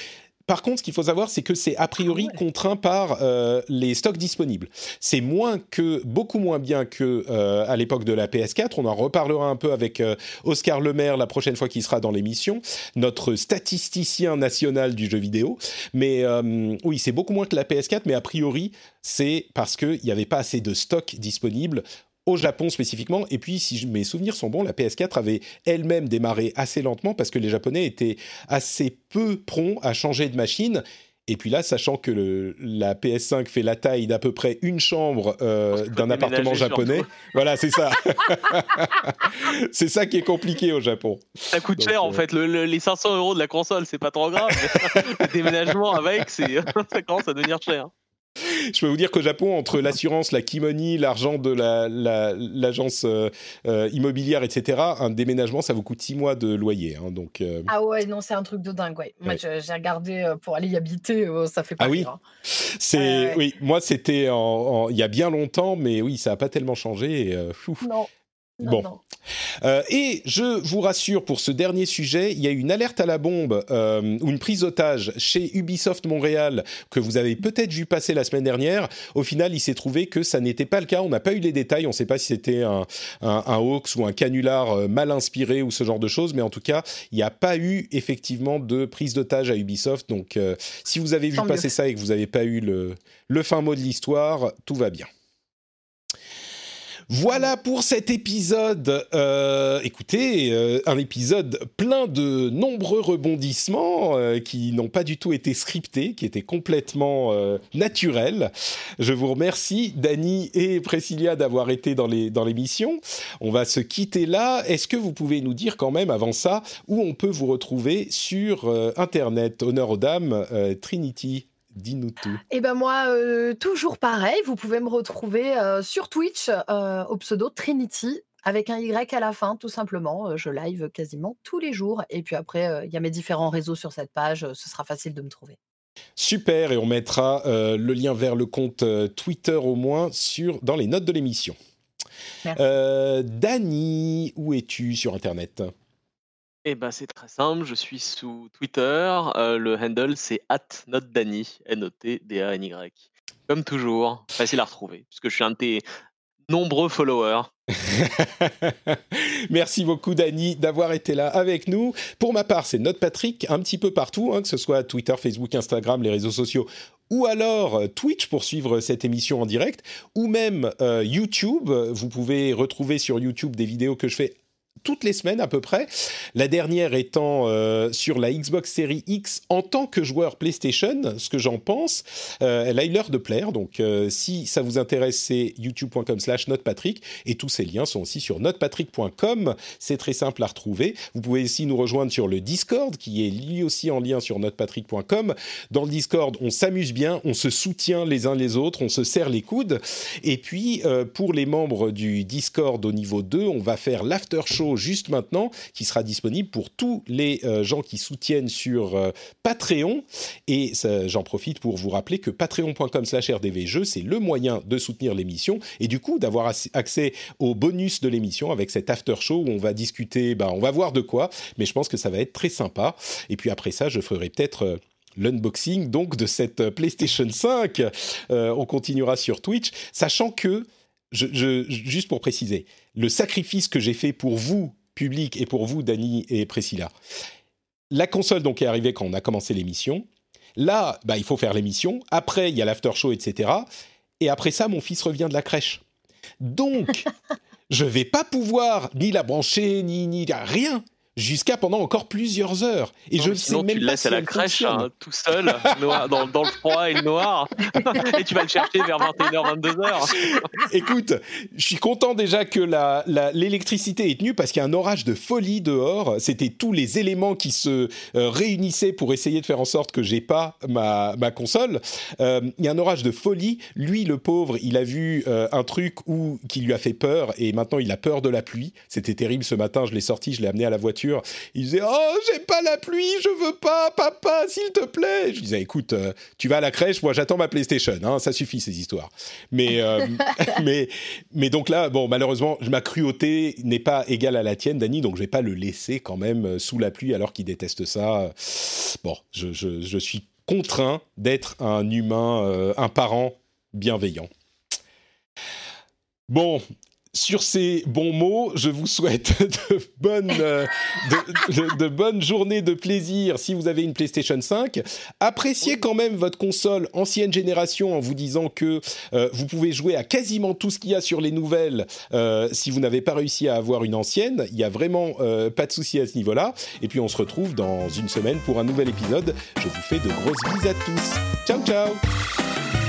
[SPEAKER 1] Par contre, ce qu'il faut savoir, c'est que c'est a priori contraint par euh, les stocks disponibles. C'est moins que, beaucoup moins bien que euh, à l'époque de la PS4. On en reparlera un peu avec euh, Oscar Lemaire la prochaine fois qu'il sera dans l'émission, notre statisticien national du jeu vidéo. Mais euh, oui, c'est beaucoup moins que la PS4, mais a priori, c'est parce qu'il n'y avait pas assez de stock disponible au Japon spécifiquement. Et puis, si mes souvenirs sont bons, la PS4 avait elle-même démarré assez lentement parce que les Japonais étaient assez peu prompts à changer de machine. Et puis là, sachant que le- la PS5 fait la taille d'à peu près une chambre euh, d'un appartement japonais, voilà, c'est ça. c'est ça qui est compliqué au Japon.
[SPEAKER 2] Ça coûte
[SPEAKER 1] Donc,
[SPEAKER 2] cher en
[SPEAKER 1] euh,
[SPEAKER 2] fait. Le, le- les 500 euros de la console, c'est pas trop grave. mais le déménagement avec, c'est ça commence à devenir cher.
[SPEAKER 1] Je peux vous dire qu'au Japon, entre l'assurance, la kimonie, l'argent de la- la- l'agence euh, euh, immobilière, etc., un déménagement, ça vous coûte six mois de loyer. hein, donc, euh,
[SPEAKER 3] Ah ouais, non, c'est un truc de dingue, ouais. Moi,
[SPEAKER 1] Ouais.
[SPEAKER 3] j'ai regardé pour aller y habiter, ça fait pas
[SPEAKER 1] Ah oui
[SPEAKER 3] rire, hein.
[SPEAKER 1] c'est oui, moi c'était il y a bien longtemps, mais oui, ça a pas tellement changé. et.
[SPEAKER 3] Non. Non,
[SPEAKER 1] Bon.
[SPEAKER 3] non.
[SPEAKER 1] Euh, et je vous rassure pour ce dernier sujet, il y a une alerte à la bombe euh, ou une prise d'otage chez Ubisoft Montréal que vous avez peut-être vu passer la semaine dernière. Au final, il s'est trouvé que ça n'était pas le cas. On n'a pas eu les détails. On ne sait pas si c'était un, un, un, hoax ou un canular euh, mal inspiré ou ce genre de choses, mais en tout cas, il n'y a pas eu effectivement de prise d'otage à Ubisoft. Donc, euh, si vous avez vu
[SPEAKER 3] Tant
[SPEAKER 1] passer
[SPEAKER 3] mieux.
[SPEAKER 1] ça et que vous n'avez pas eu le, le fin mot de l'histoire, tout va bien. Voilà pour cet épisode. Euh, écoutez, euh, un épisode plein de nombreux rebondissements euh, qui n'ont pas du tout été scriptés, qui étaient complètement euh, naturels. Je vous remercie, Dany et Priscilla, d'avoir été dans les dans l'émission. On va se quitter là. Est-ce que vous pouvez nous dire quand même, avant ça, où on peut vous retrouver sur euh, Internet? Honneur aux dames, Trinity. Dis-nous tout.
[SPEAKER 3] Et ben moi, euh, toujours pareil, vous pouvez me retrouver euh, sur Twitch euh, au pseudo Trinity avec un Y à la fin, tout simplement. Je live quasiment tous les jours. Et puis après, il y a mes différents réseaux sur cette page. Ce sera facile de me trouver.
[SPEAKER 1] Super, et on mettra le lien vers le compte Twitter au moins sur, dans les notes de l'émission. Dany, où es-tu sur Internet?
[SPEAKER 2] Eh ben, c'est très simple. Je suis sous Twitter. euh, le handle, c'est @notdany, N-O-T-D-A-N-Y. Comme toujours, facile à retrouver, puisque je suis un de tes nombreux followers.
[SPEAKER 1] Merci beaucoup, Dany, d'avoir été là avec nous. Pour ma part, c'est Note Patrick, un petit peu partout, hein, que ce soit Twitter, Facebook, Instagram, les réseaux sociaux, ou alors euh, Twitch pour suivre cette émission en direct, ou même euh, YouTube. Vous pouvez retrouver sur YouTube des vidéos que je fais toutes les semaines à peu près. La dernière étant euh, sur la Xbox Series X en tant que joueur PlayStation, ce que j'en pense. Euh, elle a eu l'heure de plaire, donc euh, si ça vous intéresse, c'est youtube.com slash notepatrick et tous ces liens sont aussi sur notepatrick.com. C'est très simple à retrouver. Vous pouvez aussi nous rejoindre sur le Discord qui est lui aussi en lien sur notepatrick.com. Dans le Discord, on s'amuse bien, on se soutient les uns les autres, on se serre les coudes. Et puis, pour les membres du Discord au niveau 2, on va faire l'after show juste maintenant, qui sera disponible pour tous les euh, gens qui soutiennent sur euh, Patreon. Et j'en profite pour vous rappeler que patreon.com slash rdvjeux, c'est le moyen de soutenir l'émission et du coup d'avoir ac- accès aux bonus de l'émission avec cet after show où on va discuter, bah, on va voir de quoi, mais je pense que ça va être très sympa. Et puis après ça, je ferai peut-être... euh, L'unboxing donc de cette PlayStation 5. Euh, on continuera sur Twitch, sachant que juste pour préciser, le sacrifice que j'ai fait pour vous, public, et pour vous, Dany et Priscilla, la console donc est arrivée quand on a commencé l'émission. Là, bah, il faut faire l'émission. Après, il y a l'after show, etc. Et après ça, mon fils revient de la crèche. Donc, je vais pas pouvoir ni la brancher, ni, ni rien, jusqu'à pendant encore plusieurs heures. Et
[SPEAKER 2] Non,
[SPEAKER 1] je ne sais même
[SPEAKER 2] tu le laisses
[SPEAKER 1] si
[SPEAKER 2] à la crèche hein, tout seul, noir- dans, dans le froid et le noir, et tu vas le chercher vers 21h, 22h.
[SPEAKER 1] Écoute, je suis content déjà que la- la- l'électricité est tenue parce qu'il y a un orage de folie dehors. C'était tous les éléments qui se euh, réunissaient pour essayer de faire en sorte que j'ai pas ma, ma console. Euh, Il y a un orage de folie. Lui, le pauvre, il a vu euh, un truc où, qui lui a fait peur et maintenant il a peur de la pluie. C'était terrible ce matin. Je l'ai sorti, je l'ai amené à la voiture. Il disait Oh, j'ai pas la pluie, je veux pas, papa, s'il te plaît. Je disais Écoute, euh, tu vas à la crèche, moi j'attends ma PlayStation. hein, ça suffit ces histoires. Mais euh, mais, mais donc là, bon, malheureusement, ma cruauté n'est pas égale à la tienne, Dany, donc je vais pas le laisser quand même euh, sous la pluie alors qu'il déteste ça. Bon, je, je- je suis contraint d'être un humain, euh, un parent bienveillant. Bon. Sur ces bons mots, je vous souhaite de bonnes, euh, de, de- de bonnes journées de plaisir si vous avez une PlayStation 5. Appréciez quand même votre console ancienne génération en vous disant que euh, vous pouvez jouer à quasiment tout ce qu'il y a sur les nouvelles euh, si vous n'avez pas réussi à avoir une ancienne. Il y a vraiment pas de souci à ce niveau-là. Et puis on se retrouve dans une semaine pour un nouvel épisode. Je vous fais de grosses bises à tous. Ciao ciao